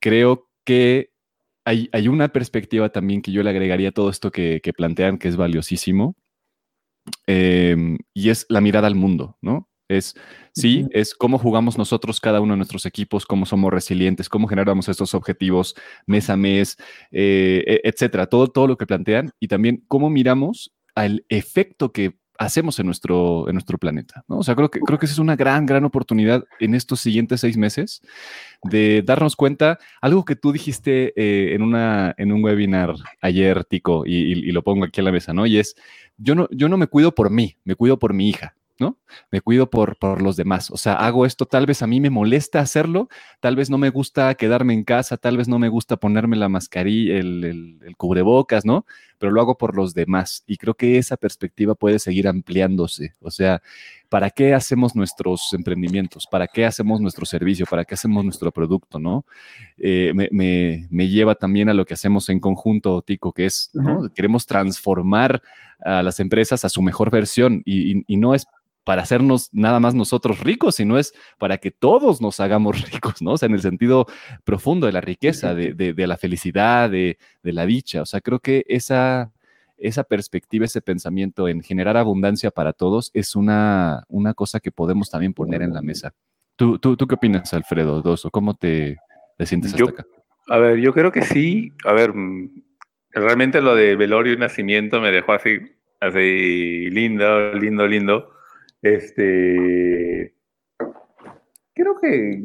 Creo que hay, una perspectiva también que yo le agregaría a todo esto que, plantean que es valiosísimo em, y es la mirada al mundo, ¿no? Es, sí, es cómo jugamos nosotros cada uno de nuestros equipos, cómo somos resilientes, cómo generamos estos objetivos mes a mes, eh, e, etcétera. Todo, todo lo que plantean y también cómo miramos al efecto que hacemos en nuestro, en nuestro planeta. ¿no? O sea, creo que, creo que esa es una gran, gran oportunidad en estos siguientes seis meses de darnos cuenta, algo que tú dijiste eh, en, una, en un webinar ayer, Tico, y, y, lo pongo aquí en la mesa, ¿no? Y es, yo no, yo no me cuido por mí, me cuido por mi hija. ¿No? Me cuido por, por los demás. O sea, hago esto, tal vez a mí me molesta hacerlo, tal vez no me gusta quedarme en casa, tal vez no me gusta ponerme la mascarilla, el, el, cubrebocas, ¿no? Pero lo hago por los demás. Y creo que esa perspectiva puede seguir ampliándose. O sea, ¿para qué hacemos nuestros emprendimientos? ¿Para qué hacemos nuestro servicio? ¿Para qué hacemos nuestro producto? ¿no? Eh, me, me, me, lleva también a lo que hacemos en conjunto, Tico, que es, ¿no? Queremos transformar a las empresas a su mejor versión y, y, y no es para hacernos nada más nosotros ricos, sino es para que todos nos hagamos *laughs* ricos, ¿no? O sea, en el sentido profundo de la riqueza, de, de, de la felicidad, de, de, la dicha. O sea, creo que esa, esa perspectiva, ese pensamiento en generar abundancia para todos es una, una cosa que podemos también poner en la mesa. ¿Tú, tú, tú qué opinas, Alfredo Doso? ¿Cómo te, te sientes hasta yo, acá? A ver, yo creo que sí. A ver, mm, realmente lo de velorio y nacimiento me dejó así, así lindo, lindo, lindo este, creo que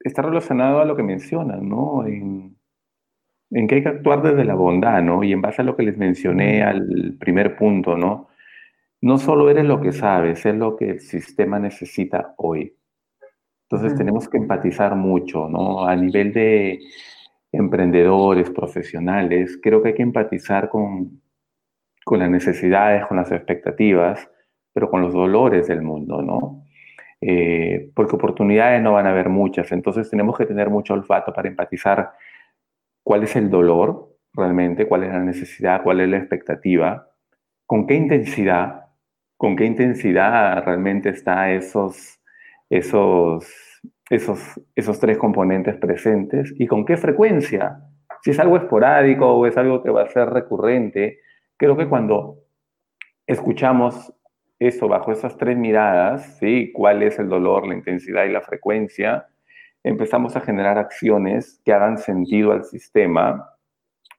está relacionado a lo que mencionan, ¿no? En, en, que hay que actuar desde la bondad, ¿no? Y en base a lo que les mencioné al primer punto, ¿no? No solo eres lo que sabes, es lo que el sistema necesita hoy. Entonces tenemos que empatizar mucho, ¿no? A nivel de emprendedores, profesionales, creo que hay que empatizar con, con las necesidades, con las expectativas, pero con los dolores del mundo, ¿no? Eh, porque oportunidades no van a haber muchas, entonces tenemos que tener mucho olfato para empatizar cuál es el dolor realmente, cuál es la necesidad, cuál es la expectativa, con qué intensidad, con qué intensidad realmente está esos, esos, esos, esos tres componentes presentes y con qué frecuencia. Si es algo esporádico o es algo que va a ser recurrente, creo que cuando escuchamos eso bajo esas tres miradas, ¿sí? ¿Cuál es el dolor, la intensidad y la frecuencia? Empezamos a generar acciones que hagan sentido al sistema,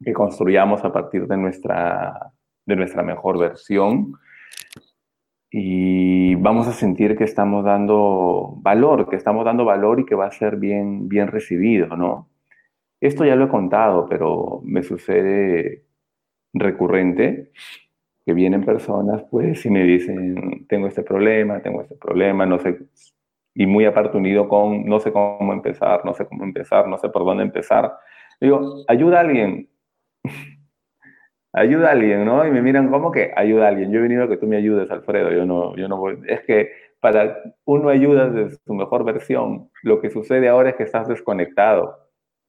que construyamos a partir de nuestra, de nuestra mejor versión y vamos a sentir que estamos dando valor, que estamos dando valor y que va a ser bien, bien recibido, ¿no? Esto ya lo he contado, pero me sucede recurrente que vienen personas, pues, y me dicen, tengo este problema, tengo este problema, no sé, y muy aparte unido con, no sé cómo empezar, no sé cómo empezar, no sé por dónde empezar. Digo, ayuda a alguien, *laughs* ayuda a alguien, ¿no? Y me miran, ¿cómo que ayuda a alguien? Yo he venido a que tú me ayudes, Alfredo, yo no, yo no voy, es que para uno ayuda de su mejor versión, lo que sucede ahora es que estás desconectado.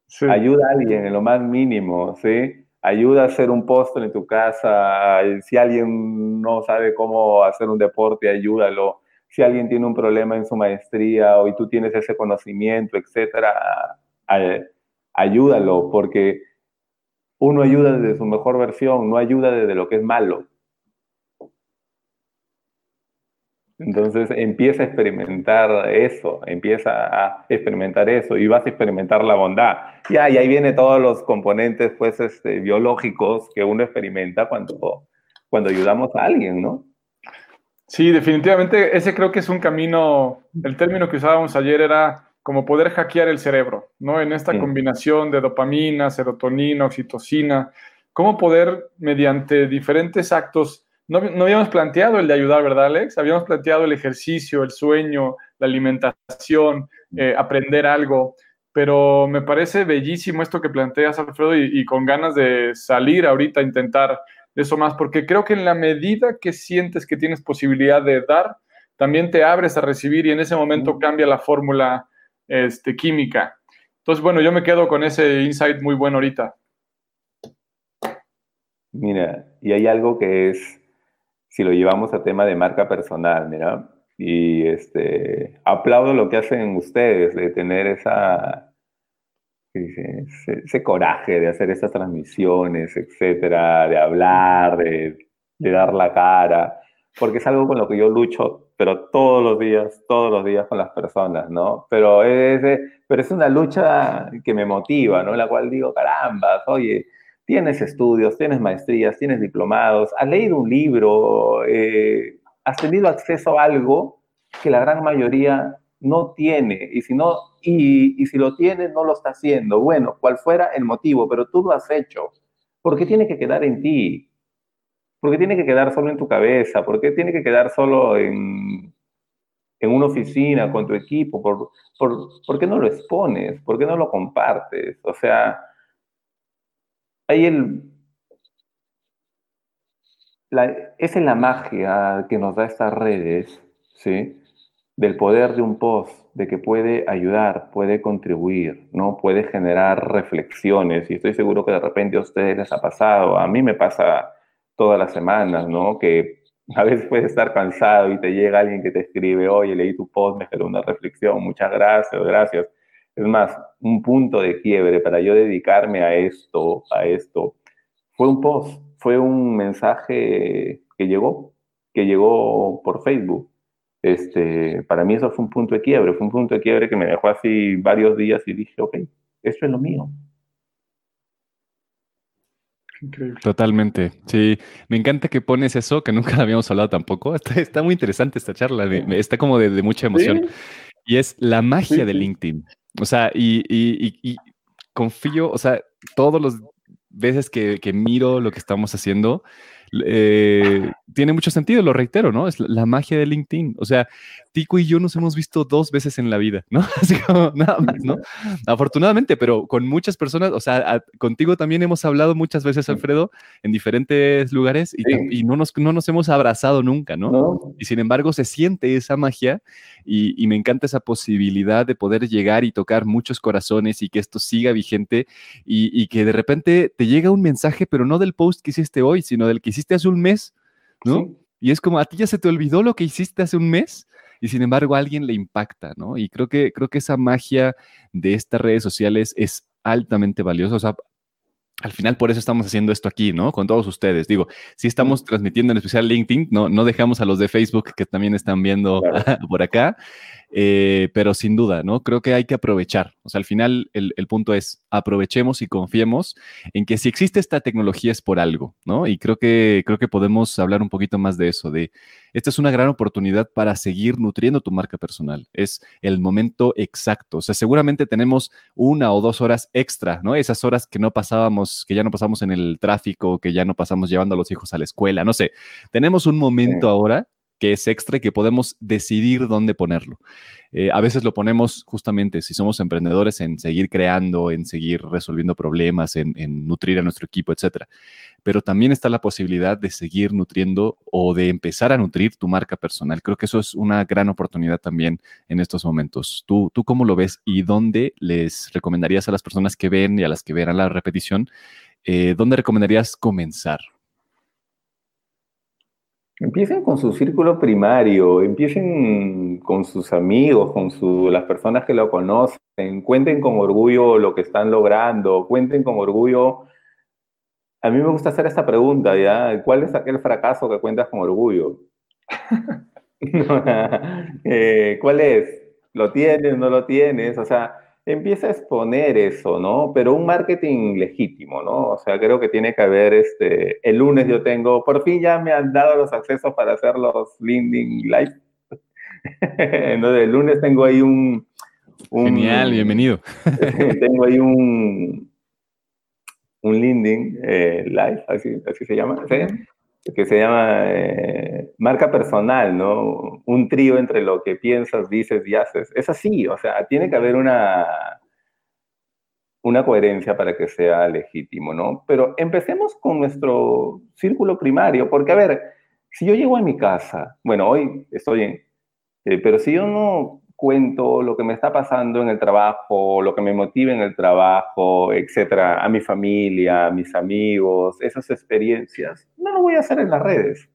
Sí. Ayuda a alguien en lo más mínimo, ¿sí? Ayuda a hacer un postre en tu casa, si alguien no sabe cómo hacer un deporte, ayúdalo. Si alguien tiene un problema en su maestría o y tú tienes ese conocimiento, etcétera, ayúdalo, porque uno ayuda desde su mejor versión, no ayuda desde lo que es malo. Entonces empieza a experimentar eso, empieza a experimentar eso y vas a experimentar la bondad. Ya, y ahí vienen todos los componentes pues, este, biológicos que uno experimenta cuando, cuando ayudamos a alguien, ¿no? Sí, definitivamente ese creo que es un camino, el término que usábamos ayer era como poder hackear el cerebro, ¿no? En esta combinación de dopamina, serotonina, oxitocina, cómo poder mediante diferentes actos no, no, habíamos planteado el de ayudar, ¿verdad, Alex? Habíamos planteado el ejercicio, el sueño, la alimentación, eh, aprender algo, pero me parece bellísimo esto que planteas, Alfredo, y, y, con ganas de salir ahorita a intentar eso más, porque creo que en la medida que sientes que tienes posibilidad de dar, también te abres a recibir y en ese momento cambia la fórmula este, química. Entonces, bueno, yo me quedo con ese insight muy bueno ahorita. Mira, y hay algo que es si lo llevamos a tema de marca personal, mira, y este, aplaudo lo que hacen ustedes de tener esa, ese, ese, coraje de hacer estas transmisiones, etcétera, de hablar, de, de, dar la cara, porque es algo con lo que yo lucho, pero todos los días, todos los días con las personas, ¿no? Pero es, pero es una lucha que me motiva, ¿no? La cual digo, caramba, oye, tienes estudios, tienes maestrías, tienes diplomados, has leído un libro, eh, has tenido acceso a algo que la gran mayoría no tiene, y si, no, y, si lo tiene, no lo está haciendo. Bueno, cual fuera el motivo, pero tú lo has hecho. ¿Por qué tiene que quedar en ti? ¿Por qué tiene que quedar solo en tu cabeza? ¿Por qué tiene que quedar solo en, en una oficina con tu equipo? ¿Por, por, por qué no lo expones? ¿Por qué no lo compartes? O sea, hay el... La, es la magia que nos da estas redes, ¿sí? Del poder de un post, de que puede ayudar, puede contribuir, ¿no? Puede generar reflexiones. Y estoy seguro que de repente a ustedes les ha pasado. A mí me pasa todas las semanas, ¿no? Que a veces puedes estar cansado y te llega alguien que te escribe, oye, leí tu post, me generó una reflexión, muchas gracias, gracias. Es más, un punto de quiebre para yo dedicarme a esto, a esto, fue un post, fue un mensaje que llegó, que llegó por Facebook. Este, para mí eso fue un punto de quiebre, fue un punto de quiebre que me dejó así varios días y dije, ok, esto es lo mío, Totalmente. Sí, me encanta que pones eso, que nunca *laughs* habíamos hablado tampoco. *laughs* Está, muy interesante esta charla, está como de, mucha emoción. Y es la magia de LinkedIn. O sea, y, confío, o sea, todos los veces que, que miro lo que estamos haciendo, eh, tiene mucho sentido, lo reitero, ¿no? Es la magia de LinkedIn. O sea, Tico y yo nos hemos visto dos veces en la vida, ¿no? *laughs* Así como nada más, ¿no? Afortunadamente, pero con muchas personas, o sea, contigo también hemos hablado muchas veces, Alfredo, en diferentes lugares y, no, nos, no nos hemos abrazado nunca, ¿no? Y sin embargo se siente esa magia y, me encanta esa posibilidad de poder llegar y tocar muchos corazones y que esto siga vigente y, que de repente te llega un mensaje, pero no del post que hiciste hoy, sino del que hiciste hace un mes, ¿no? Y es como, a ti ya se te olvidó lo que hiciste hace un mes y sin embargo a alguien le impacta, ¿no? Y creo que, creo que esa magia de estas redes sociales es altamente valiosa. O sea, al final por eso estamos haciendo esto aquí, ¿no? Con todos ustedes. Digo, si estamos transmitiendo en especial LinkedIn, no, no dejamos a los de Facebook que también están viendo *laughs* por acá. Eh, pero sin duda, ¿no? Creo que hay que aprovechar. O sea, al final el, punto es aprovechemos y confiemos en que si existe esta tecnología es por algo, ¿no? Y creo que, creo que podemos hablar un poquito más de eso, de esta es una gran oportunidad para seguir nutriendo tu marca personal. Es el momento exacto. O sea, seguramente tenemos una o dos horas extra, ¿no? Esas horas que no pasábamos, que ya no pasamos en el tráfico, que ya no pasamos llevando a los hijos a la escuela, no sé. Tenemos un momento ahora que es extra y que podemos decidir dónde ponerlo. Eh, a veces lo ponemos justamente, si somos emprendedores, en seguir creando, en seguir resolviendo problemas, en, nutrir a nuestro equipo, etc. Pero también está la posibilidad de seguir nutriendo o de empezar a nutrir tu marca personal. Creo que eso es una gran oportunidad también en estos momentos. ¿Tú, tú cómo lo ves y dónde les recomendarías a las personas que ven y a las que verán la repetición, eh, dónde recomendarías comenzar? Empiecen con su círculo primario, empiecen con sus amigos, con las personas que lo conocen, cuenten con orgullo lo que están logrando, cuenten con orgullo. A mí me gusta hacer esta pregunta, ¿ya? ¿Cuál es aquel fracaso que cuentas con orgullo? *laughs* *laughs* Eh, ¿Cuál es? ¿Lo tienes? ¿No lo tienes? O sea, empieza a exponer eso, ¿no? Pero un marketing legítimo, ¿no? O sea, creo que tiene que haber, este, el lunes yo tengo, por fin ya me han dado los accesos para hacer los LinkedIn Live. *laughs* Entonces, el lunes tengo ahí un... Genial, bienvenido. *laughs* tengo ahí un, un LinkedIn eh, Live, así, así se llama, ¿sí? Que se llama eh, marca personal, ¿no? Un trío entre lo que piensas, dices y haces. Es así, o sea, tiene que haber una, una coherencia para que sea legítimo, ¿no? Pero empecemos con nuestro círculo primario, porque a ver, si yo llego a mi casa, bueno, hoy estoy en, eh, pero si yo no cuento lo que me está pasando en el trabajo, lo que me motiva en el trabajo, etcétera, a mi familia, a mis amigos, esas experiencias, no lo voy a hacer en las redes.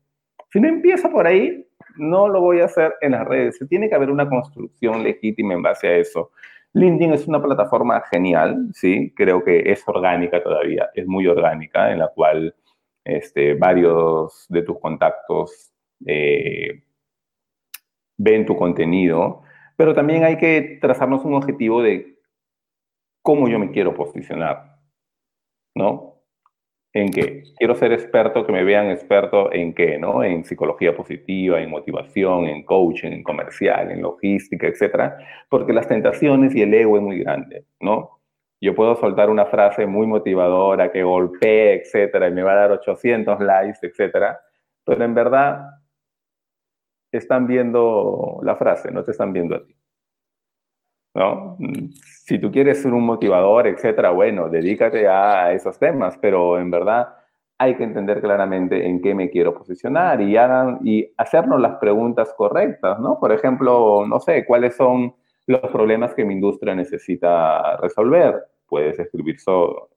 Si no empiezo por ahí, no lo voy a hacer en las redes. Tiene que haber una construcción legítima en base a eso. LinkedIn es una plataforma genial, sí, creo que es orgánica todavía, es muy orgánica, en la cual este, varios de tus contactos eh, ven tu contenido, pero también hay que trazarnos un objetivo de cómo yo me quiero posicionar, ¿no? ¿En qué? Quiero ser experto, que me vean experto en qué, ¿no? En psicología positiva, en motivación, en coaching, en comercial, en logística, etcétera, porque las tentaciones y el ego es muy grande, ¿no? Yo puedo soltar una frase muy motivadora que golpee, etcétera, y me va a dar 800 likes, etcétera, pero en verdad están viendo la frase, no te están viendo a ti. ¿no? Si tú quieres ser un motivador, etcétera, bueno, dedícate a esos temas, pero en verdad hay que entender claramente en qué me quiero posicionar y, hagan, y hacernos las preguntas correctas, ¿no? Por ejemplo, no sé, ¿cuáles son los problemas que mi industria necesita resolver? Puedes escribir so,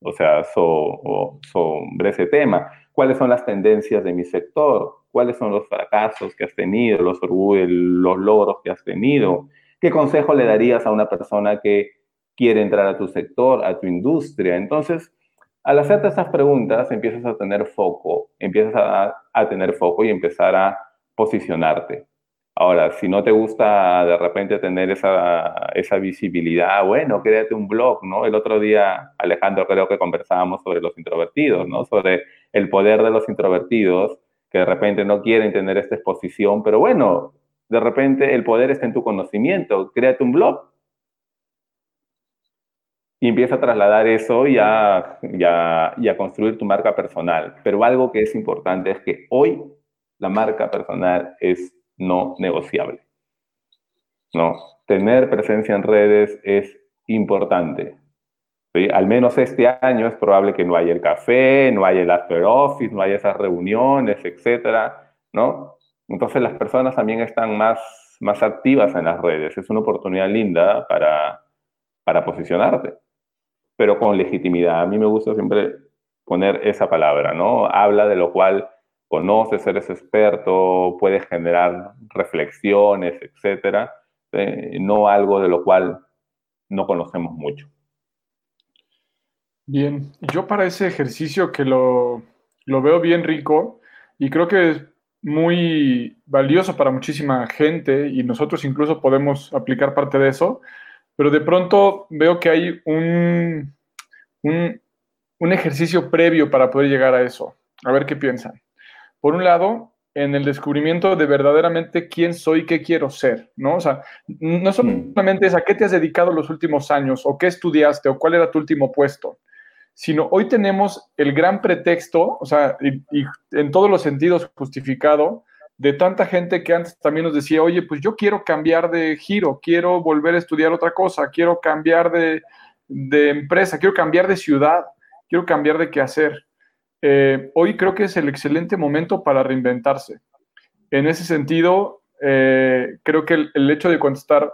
o sea, sobre ese tema. ¿Cuáles son las tendencias de mi sector? ¿Cuáles son los fracasos que has tenido, los orgullos, los logros que has tenido? ¿Qué consejo le darías a una persona que quiere entrar a tu sector, a tu industria? Entonces, al hacerte estas preguntas, empiezas a tener foco, empiezas a, tener foco y empezar a posicionarte. Ahora, si no te gusta de repente tener esa, esa visibilidad, bueno, créate un blog, ¿no? El otro día, Alejandro, creo que conversábamos sobre los introvertidos, ¿no? Sobre el poder de los introvertidos, que de repente no quieren tener esta exposición, pero bueno, de repente el poder está en tu conocimiento. Créate un blog y empieza a trasladar eso y a, y, construir tu marca personal. Pero algo que es importante es que hoy la marca personal es no negociable. ¿no? Tener presencia en redes es importante. Al menos este año es probable que no haya el café, no haya el after office, no haya esas reuniones, etcétera, ¿no? Entonces las personas también están más, más activas en las redes. Es una oportunidad linda para, para posicionarte, pero con legitimidad. A mí me gusta siempre poner esa palabra, ¿no? Habla de lo cual conoces, eres experto, puedes generar reflexiones, etcétera, no algo de lo cual no conocemos mucho. Bien, yo para ese ejercicio que lo, lo veo bien rico y creo que muy valioso para muchísima gente y nosotros incluso podemos aplicar parte de eso, pero de pronto veo que hay un, un, un ejercicio previo para poder llegar a eso. A ver qué piensan. Por un lado, en el descubrimiento de verdaderamente quién soy, qué quiero ser, ¿no? O sea, no solamente es a qué te has dedicado los últimos años, o qué estudiaste, o cuál era tu último puesto, sino hoy tenemos el gran pretexto, o sea, y, en todos los sentidos justificado, de tanta gente que antes también nos decía, oye, pues yo quiero cambiar de giro, quiero volver a estudiar otra cosa, quiero cambiar de, empresa, quiero cambiar de ciudad, quiero cambiar de qué hacer. Eh, hoy creo que es el excelente momento para reinventarse. En ese sentido, eh, creo que el, el hecho de contestar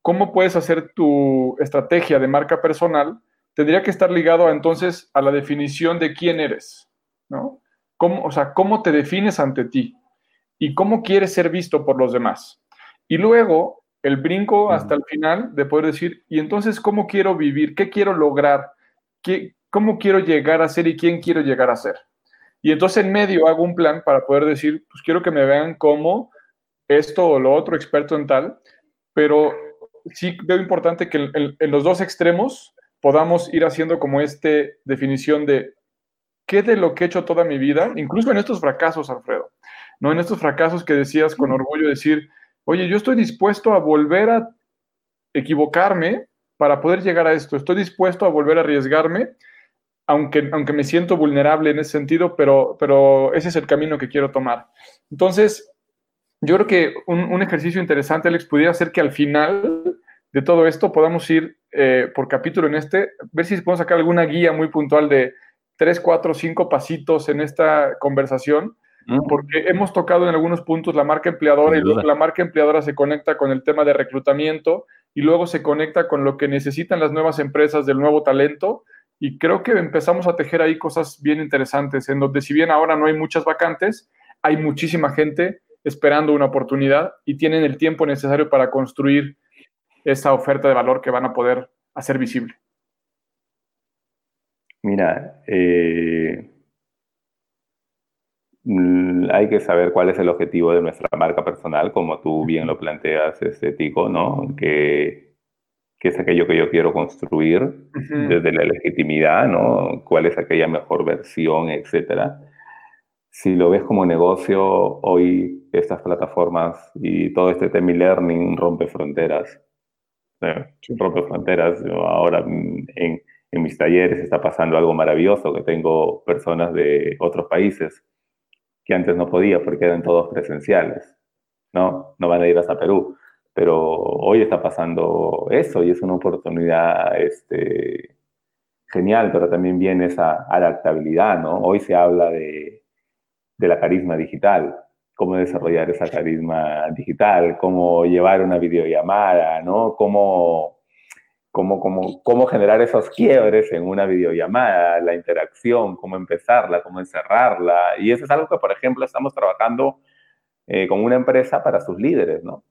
cómo puedes hacer tu estrategia de marca personal, tendría que estar ligado entonces a la definición de quién eres, ¿no? ¿Cómo, o sea, cómo te defines ante ti y cómo quieres ser visto por los demás. Y luego el brinco hasta el final de poder decir, y entonces, ¿cómo quiero vivir? ¿Qué quiero lograr? ¿Qué, ¿Cómo quiero llegar a ser y quién quiero llegar a ser? Y entonces en medio hago un plan para poder decir, pues quiero que me vean como esto o lo otro, experto en tal, pero sí veo importante que en los dos extremos podamos ir haciendo como esta definición de qué de lo que he hecho toda mi vida, incluso en estos fracasos, Alfredo, ¿no? En estos fracasos que decías con orgullo decir, oye, yo estoy dispuesto a volver a equivocarme para poder llegar a esto, estoy dispuesto a volver a arriesgarme, aunque, aunque me siento vulnerable en ese sentido, pero, pero ese es el camino que quiero tomar. Entonces, yo creo que un, un ejercicio interesante, Alex, pudiera ser que al final de todo esto podamos ir eh, por capítulo en este, ver si podemos sacar alguna guía muy puntual de tres, cuatro, cinco pasitos en esta conversación, mm. porque hemos tocado en algunos puntos la marca empleadora y luego la marca empleadora se conecta con el tema de reclutamiento y luego se conecta con lo que necesitan las nuevas empresas del nuevo talento. Y creo que empezamos a tejer ahí cosas bien interesantes, en donde si bien ahora no hay muchas vacantes, hay muchísima gente esperando una oportunidad y tienen el tiempo necesario para construir esa oferta de valor que van a poder hacer visible? Mira, eh, mm, hay que saber cuál es el objetivo de nuestra marca personal, como tú bien lo planteas, este Tico, ¿no? Que, que es aquello que yo quiero construir desde la legitimidad, ¿no? ¿Cuál es aquella mejor versión, etcétera? Si lo ves como negocio, hoy estas plataformas y todo este tema learning rompe fronteras. Rompe fronteras. ahora en, en mis talleres está pasando algo maravilloso, que tengo personas de otros países que antes no podía porque eran todos presenciales, ¿no? No van a ir hasta Perú, pero hoy está pasando eso y es una oportunidad este, genial, pero también viene esa adaptabilidad, ¿no? Hoy se habla de la carisma digital, cómo desarrollar esa carisma digital, cómo llevar una videollamada, ¿no? Cómo cómo, cómo, cómo generar esos quiebres en una videollamada, la interacción, cómo empezarla, cómo encerrarla. Y eso es algo que, por ejemplo, estamos trabajando eh, con una empresa para sus líderes, ¿no?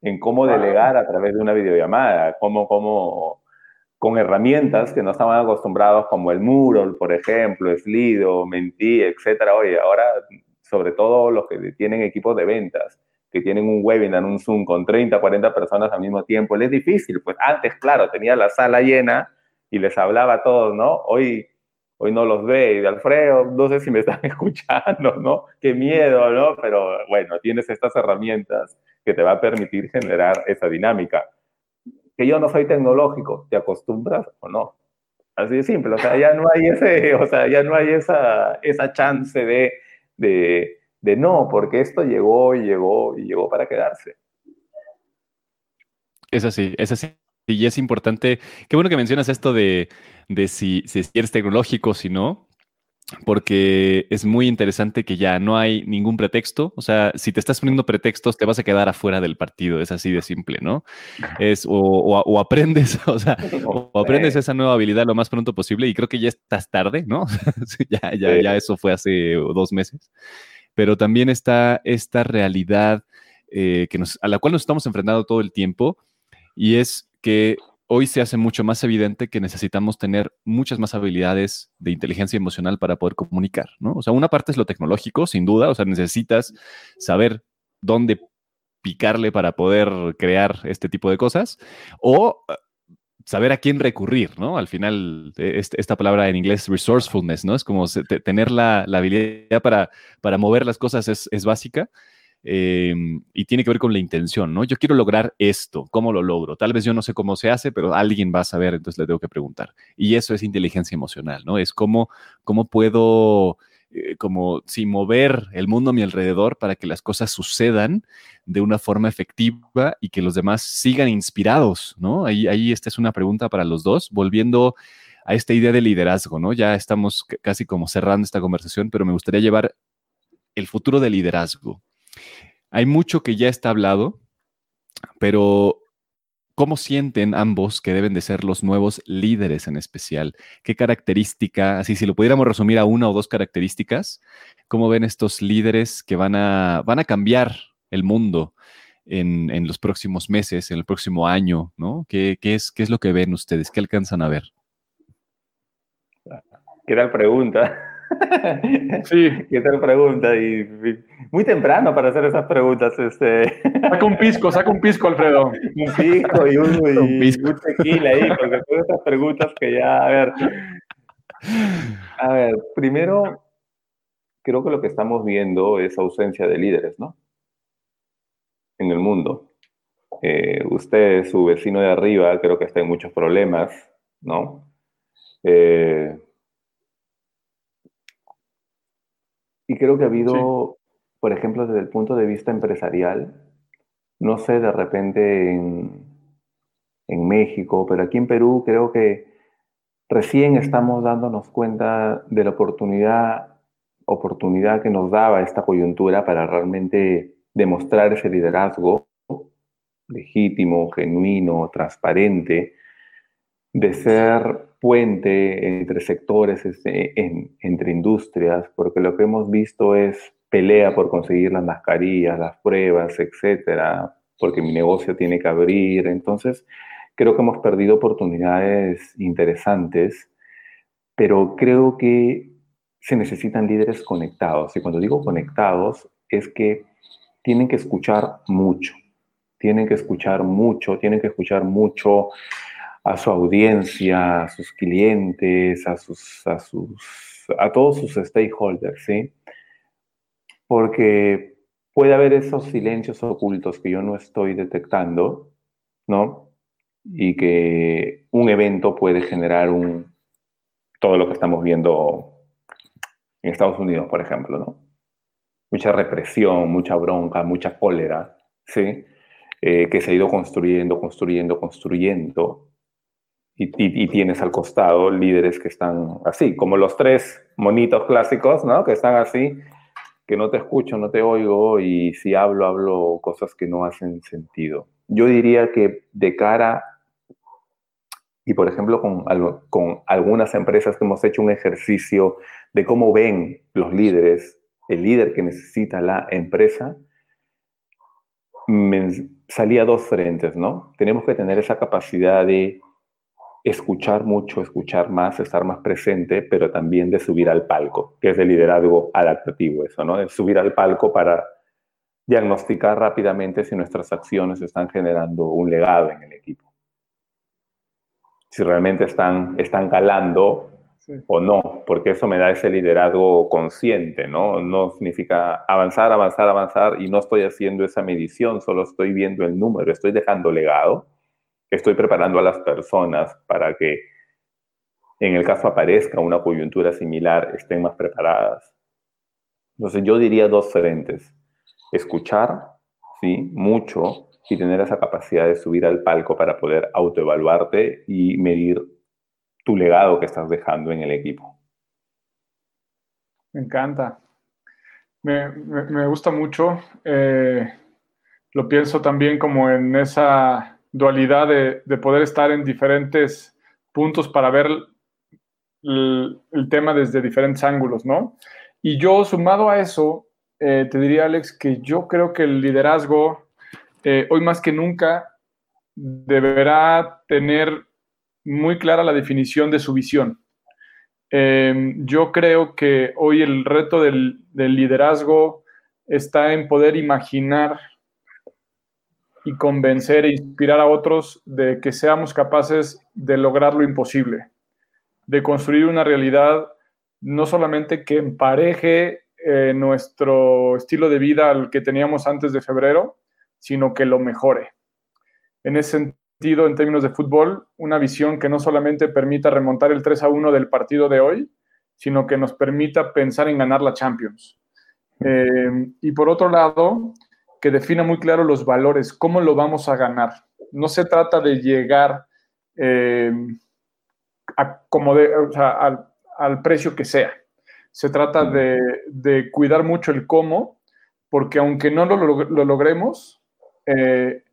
En cómo delegar a través de una videollamada, cómo, cómo, con herramientas que no estaban acostumbrados como el Mural, por ejemplo, Slido, Menti, etcétera. Oye, ahora, sobre todo los que tienen equipos de ventas, que tienen un webinar, un Zoom con 30, 40 personas al mismo tiempo, les es difícil. Pues antes, claro, tenía la sala llena y les hablaba a todos, ¿no? Hoy, hoy no los ve. Y de Alfredo, no sé si me están *laughs* escuchando, ¿no? Qué miedo, ¿no? Pero bueno, tienes estas herramientas que te va a permitir generar esa dinámica. Que yo no soy tecnológico, ¿te acostumbras o no? Así de simple, o sea, ya no hay ese, o sea, ya no hay esa, esa chance de, de de no, porque esto llegó y llegó y llegó para quedarse. Es así, es así. Y es importante, qué bueno que mencionas esto de, si, si eres tecnológico, si no, porque es muy interesante que ya no hay ningún pretexto. O sea, si te estás poniendo pretextos, te vas a quedar afuera del partido. Es así de simple, ¿no? Es o, aprendes, *laughs* o sea, o aprendes esa nueva habilidad lo más pronto posible. Y creo que ya estás tarde, ¿no? *laughs* ya, ya, ya eso fue hace dos meses pero también está esta realidad eh, que nos, a la cual nos estamos enfrentando todo el tiempo y es que hoy se hace mucho más evidente que necesitamos tener muchas más habilidades de inteligencia emocional para poder comunicar, ¿no? O sea, una parte es lo tecnológico, sin duda, o sea, necesitas saber dónde picarle para poder crear este tipo de cosas, o saber a quién recurrir, ¿no? Al final, e, esta palabra en inglés, resourcefulness, ¿no? Es como tener la, habilidad para, para mover las cosas es, básica em, y tiene que ver con la intención, ¿no? Yo quiero lograr esto, ¿cómo lo logro? Tal vez yo no sé cómo se hace, pero alguien va a saber, entonces le tengo que preguntar. Y eso es inteligencia emocional, ¿no? Es cómo, cómo puedo eh, como si mover el mundo a mi alrededor para que las cosas sucedan de una forma efectiva y que los demás sigan inspirados, ¿no? Ahí, ahí esta es una pregunta para los dos, volviendo a esta idea de liderazgo, ¿no? Ya estamos casi como cerrando esta conversación, pero me gustaría llevar el futuro del liderazgo. Hay mucho que ya está hablado, pero ¿Cómo sienten ambos que deben de ser los nuevos líderes en especial? ¿Qué característica, así si lo pudiéramos resumir a una o dos características, cómo ven estos líderes que van a, van a cambiar el mundo en, los próximos meses, en el próximo año, ¿no? ¿Qué, es, ¿Qué es lo que ven ustedes? ¿Qué alcanzan a ver? ¿Qué tal pregunta? Sí. *laughs* ¿Qué tal pregunta? Y, muy temprano para hacer esas preguntas. Este. Saca un pisco, saca un pisco, Alfredo. un pisco y *laughs* un, un, tequila ahí, porque son esas preguntas que ya, a ver. A ver, primero, creo que lo que estamos viendo es ausencia de líderes, ¿no? En el mundo. Eh, usted, su vecino de arriba, creo que está en muchos problemas, ¿no? Eh, Y creo que ha habido, por ejemplo, desde el punto de vista empresarial, no sé, de repente en, en México, pero aquí en Perú creo que recién estamos dándonos cuenta de la oportunidad, oportunidad que nos daba esta coyuntura para realmente demostrar ese liderazgo legítimo, genuino, transparente, de ser puente entre sectores, este, entre industrias, porque lo que hemos visto es pelea por conseguir las mascarillas, las pruebas, etcétera, porque mi negocio tiene que abrir. Entonces, creo que hemos perdido oportunidades interesantes, pero creo que se necesitan líderes conectados. Y cuando digo conectados, es que tienen que escuchar mucho, tienen que escuchar mucho, tienen que escuchar mucho a su audiencia, a sus clientes, a, sus, a, sus, a todos sus stakeholders, ¿sí? Porque puede haber esos silencios ocultos que yo no estoy detectando, ¿no? Y que un evento puede generar un, todo lo que estamos viendo en Estados Unidos, por ejemplo, ¿no? Mucha represión, mucha bronca, mucha cólera, ¿sí? Eh, que se ha ido construyendo, construyendo, construyendo. Y, tienes al costado líderes que están así, como los tres monitos clásicos, ¿no? Que están así, que no te escucho, no te oigo y si hablo, hablo cosas que no hacen sentido. Yo diría que de cara, y por ejemplo con, con algunas empresas que hemos hecho un ejercicio de cómo ven los líderes, el líder que necesita la empresa, salía dos frentes, ¿no? Tenemos que tener esa capacidad de escuchar mucho, escuchar más, estar más presente, pero también de subir al palco, que es el liderazgo adaptativo, eso, ¿no? De subir al palco para diagnosticar rápidamente si nuestras acciones están generando un legado en el equipo. Si realmente están, están calando o no, porque eso me da ese liderazgo consciente, ¿no? No significa avanzar, avanzar, avanzar y no estoy haciendo esa medición, solo estoy viendo el número, estoy dejando legado, estoy preparando a las personas para que en el caso aparezca una coyuntura similar, estén más preparadas. Entonces yo diría dos frentes, escuchar, sí, mucho y tener esa capacidad de subir al palco para poder autoevaluarte y medir tu legado que estás dejando en el equipo. Me encanta. Me, gusta mucho. Eh, lo pienso también como en esa dualidad de, poder estar en diferentes puntos para ver el, tema desde diferentes ángulos, ¿no? Y yo, sumado a eso, eh, te diría, Alex, que yo creo que el liderazgo, eh, hoy más que nunca, deberá tener muy clara la definición de su visión. Em, yo creo que hoy el reto del, liderazgo está en poder imaginar y convencer e inspirar a otros de que seamos capaces de lograr lo imposible, de construir una realidad no solamente que empareje eh, nuestro estilo de vida al que teníamos antes de febrero, sino que lo mejore. En ese en términos de fútbol, una visión que no solamente permita remontar el 3 a 1 del partido de hoy, sino que nos permita pensar en ganar la Champions. Eh, y por otro lado, que defina muy claro los valores, cómo lo vamos a ganar. No se trata de llegar eh, a como al, precio que sea. Se trata de, cuidar mucho el cómo, porque aunque no lo, lo logremos, eh,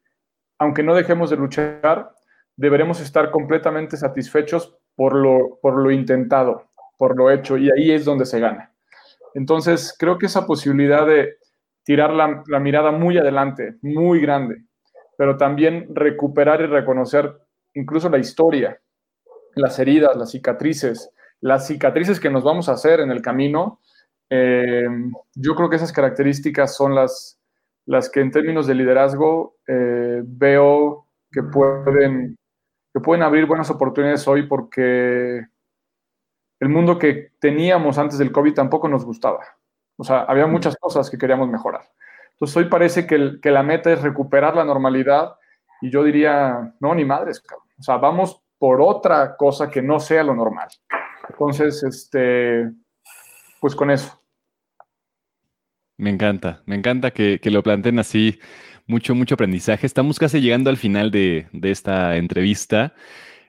aunque no dejemos de luchar, deberemos estar completamente satisfechos por lo, por lo intentado, por lo hecho, y ahí es donde se gana. Entonces, creo que esa posibilidad de tirar la, mirada muy adelante, muy grande, pero también recuperar y reconocer incluso la historia, las heridas, las cicatrices, las cicatrices que nos vamos a hacer en el camino, eh, yo creo que esas características son las, las que en términos de liderazgo eh, veo que pueden, que pueden abrir buenas oportunidades hoy porque el mundo que teníamos antes del COVID tampoco nos gustaba. O sea, había muchas cosas que queríamos mejorar. Entonces hoy parece que, que la meta es recuperar la normalidad y yo diría, no, ni madres, o sea, vamos por otra cosa que no sea lo normal. Entonces, este, pues con eso. Me encanta, me encanta que, lo planteen así, mucho, mucho aprendizaje. Estamos casi llegando al final de, esta entrevista.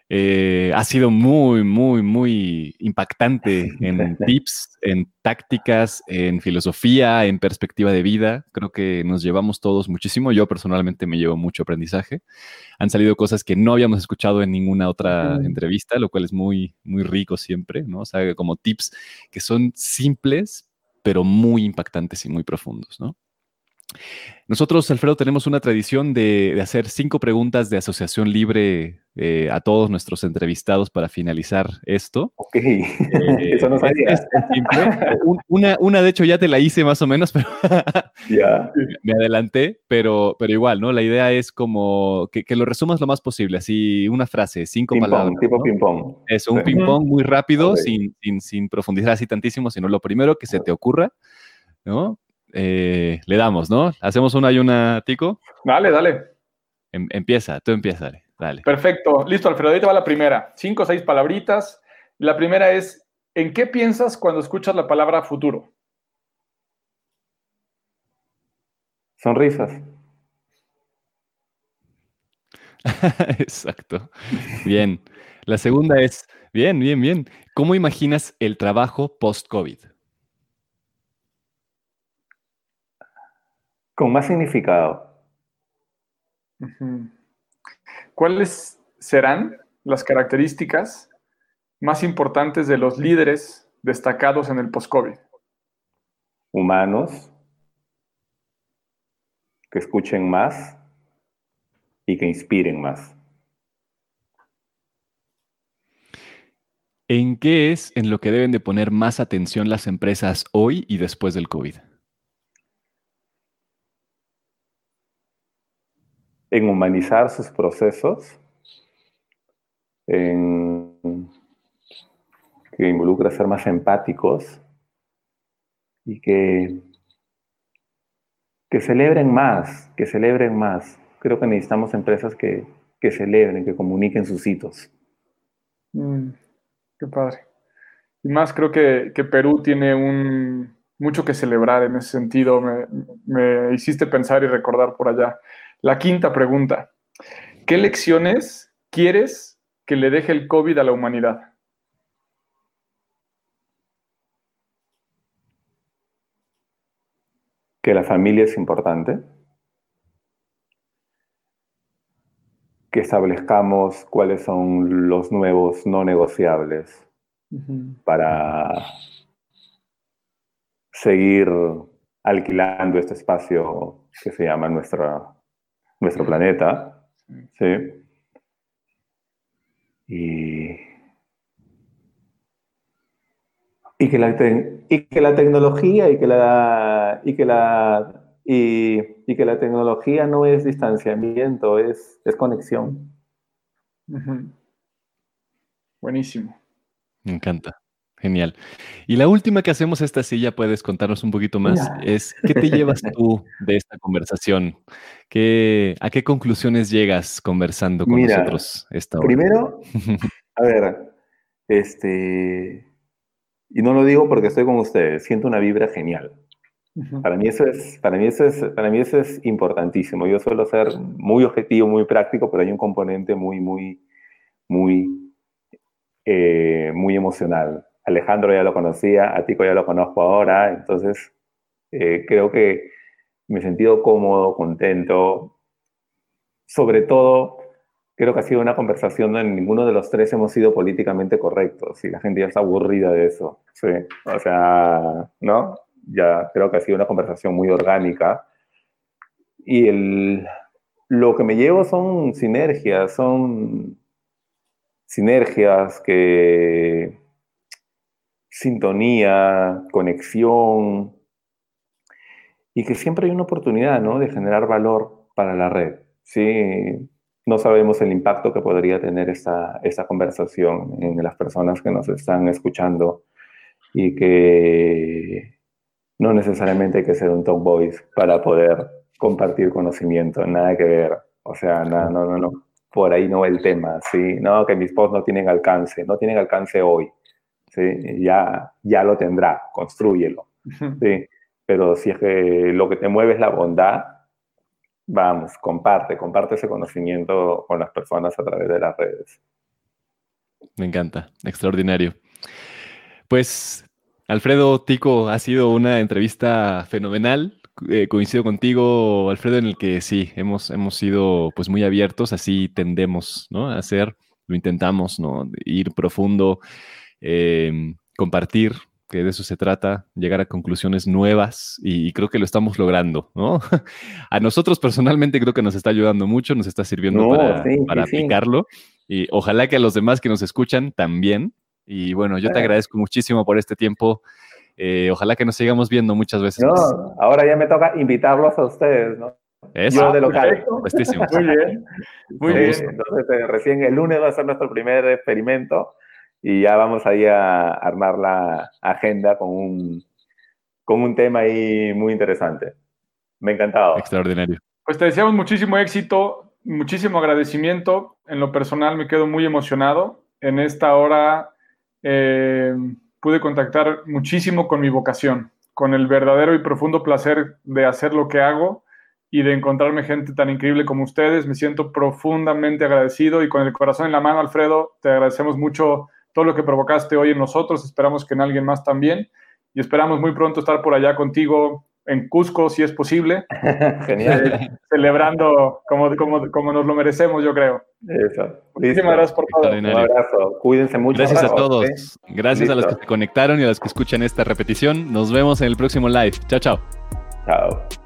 Eh, ha sido muy, muy, muy impactante *laughs* en tips, en tácticas, en filosofía, en perspectiva de vida. Creo que nos llevamos todos muchísimo. Yo personalmente me llevo mucho aprendizaje. Han salido cosas que no habíamos escuchado en ninguna otra entrevista, lo cual es muy, muy rico siempre, ¿no? O sea, como tips que son simples, pero muy impactantes y muy profundos, ¿no? Nosotros, Alfredo, tenemos una tradición de, hacer cinco preguntas de asociación libre eh, a todos nuestros entrevistados para finalizar esto. Ok, eh, *laughs* eso no sabía. una, una, de hecho, ya te la hice más o menos, *laughs* pero ya. me adelanté, pero, pero igual, ¿no? La idea es como que, lo resumas lo más posible, así una frase, cinco palabras. tipo ping-pong. Es un ping-pong muy rápido, sin, sin, sin profundizar así tantísimo, sino lo primero que se te ocurra, ¿no? Eh, le damos, ¿no? Hacemos una y una, Tico. Dale, dale. Em, empieza, tú empieza, dale. Perfecto, listo, Alfredo, ahorita va la primera. Cinco o seis palabritas. La primera es, ¿en qué piensas cuando escuchas la palabra futuro? Sonrisas. *laughs* Exacto. Bien. La segunda es, bien, bien, bien. ¿Cómo imaginas el trabajo post-COVID? Con más significado. ¿Cuáles serán las características más importantes de los líderes destacados en el post-COVID? Humanos, que escuchen más y que inspiren más. ¿En qué es en lo que deben de poner más atención las empresas hoy y después del COVID? En humanizar sus procesos, en que involucra ser más empáticos y que, que celebren más, que celebren más. Creo que necesitamos empresas que, que celebren, que comuniquen sus hitos. Mm, qué padre. Y más creo que, que, Perú tiene un, mucho que celebrar en ese sentido. Me, me hiciste pensar y recordar por allá. La quinta pregunta. ¿Qué lecciones quieres que le deje el COVID a la humanidad? Que la familia es importante. Que establezcamos cuáles son los nuevos no negociables para seguir alquilando este espacio que se llama nuestra, nuestro planeta, ¿sí? Y, y, que la y que la tecnología y que la, y que la, y, y que la tecnología no es distanciamiento, es, es conexión. Buenísimo. Me encanta. Genial. Y la última que hacemos esta silla, puedes contarnos un poquito más, es ¿qué te llevas *laughs* tú de esta conversación? ¿Qué, ¿A qué conclusiones llegas conversando con nosotros esta hora? Primero, *laughs* a ver, este, y no lo digo porque estoy con ustedes, siento una vibra genial. Para mí, eso es, para, mí eso es, para mí eso es importantísimo. Yo suelo ser muy objetivo, muy práctico, pero hay un componente muy, muy, muy, eh, muy emocional. Alejandro ya lo conocía, a Tico ya lo conozco ahora, entonces eh, creo que me he sentido cómodo, contento. Sobre todo, creo que ha sido una conversación donde ninguno de los tres hemos sido políticamente correctos y la gente ya está aburrida de eso. O sea, ¿no? Ya creo que ha sido una conversación muy orgánica. Y lo que me llevo son sinergias, son sinergias que sintonía, conexión, y que siempre hay una oportunidad ¿no? de generar valor para la red. ¿sí? No sabemos el impacto que podría tener esta, esta conversación en las personas que nos están escuchando y que no necesariamente hay que ser un top voice para poder compartir conocimiento, nada que ver. O sea, no, no, no, no. Por ahí no va el tema, ¿sí? No, que mis posts no tienen alcance, no tienen alcance hoy. Ya, ya lo tendrá, construyelo. ¿sí? Pero si es que lo que te mueve es la bondad, vamos, comparte, comparte ese conocimiento con las personas a través de las redes. Me encanta, extraordinario. Pues, Alfredo Tico, ha sido una entrevista fenomenal. Eh, coincido contigo, Alfredo, en el que sí, hemos, hemos sido pues muy abiertos, así tendemos ¿no? a hacer, lo intentamos, ¿no? ir profundo, Em, compartir que de eso se trata, llegar a conclusiones nuevas y, creo que lo estamos logrando, ¿no? *laughs* a nosotros personalmente creo que nos está ayudando mucho, nos está sirviendo para, para aplicarlo y ojalá que a los demás que nos escuchan también. Y bueno, yo te agradezco muchísimo por este tiempo. Eh, ojalá que nos sigamos viendo muchas veces. No, ahora ya me toca invitarlos a ustedes, ¿no? Eso. de local. Muy bien. Muy bien. Entonces, eh, recién el lunes va a ser nuestro primer experimento y ya vamos ahí a armar la agenda con un, con un tema ahí muy interesante. Me ha encantado. Extraordinario. Pues te deseamos muchísimo éxito, muchísimo agradecimiento. En lo personal me quedo muy emocionado. En esta hora eh, pude contactar muchísimo con mi vocación, con el verdadero y profundo placer de hacer lo que hago y de encontrarme gente tan increíble como ustedes. Me siento profundamente agradecido y con el corazón en la mano, Alfredo, te agradecemos mucho todo lo que provocaste hoy en nosotros. Esperamos que en alguien más también. Y esperamos muy pronto estar por allá contigo en Cusco, si es posible. *laughs* Genial. Eh, celebrando como, como, como, nos lo merecemos, yo creo. Eso. Muchísimas gracias por todo. Un abrazo. Cuídense mucho. Gracias a todos. Gracias a los que se conectaron y a los que escuchan esta repetición. Nos vemos en el próximo live. Chao, chao. Chao.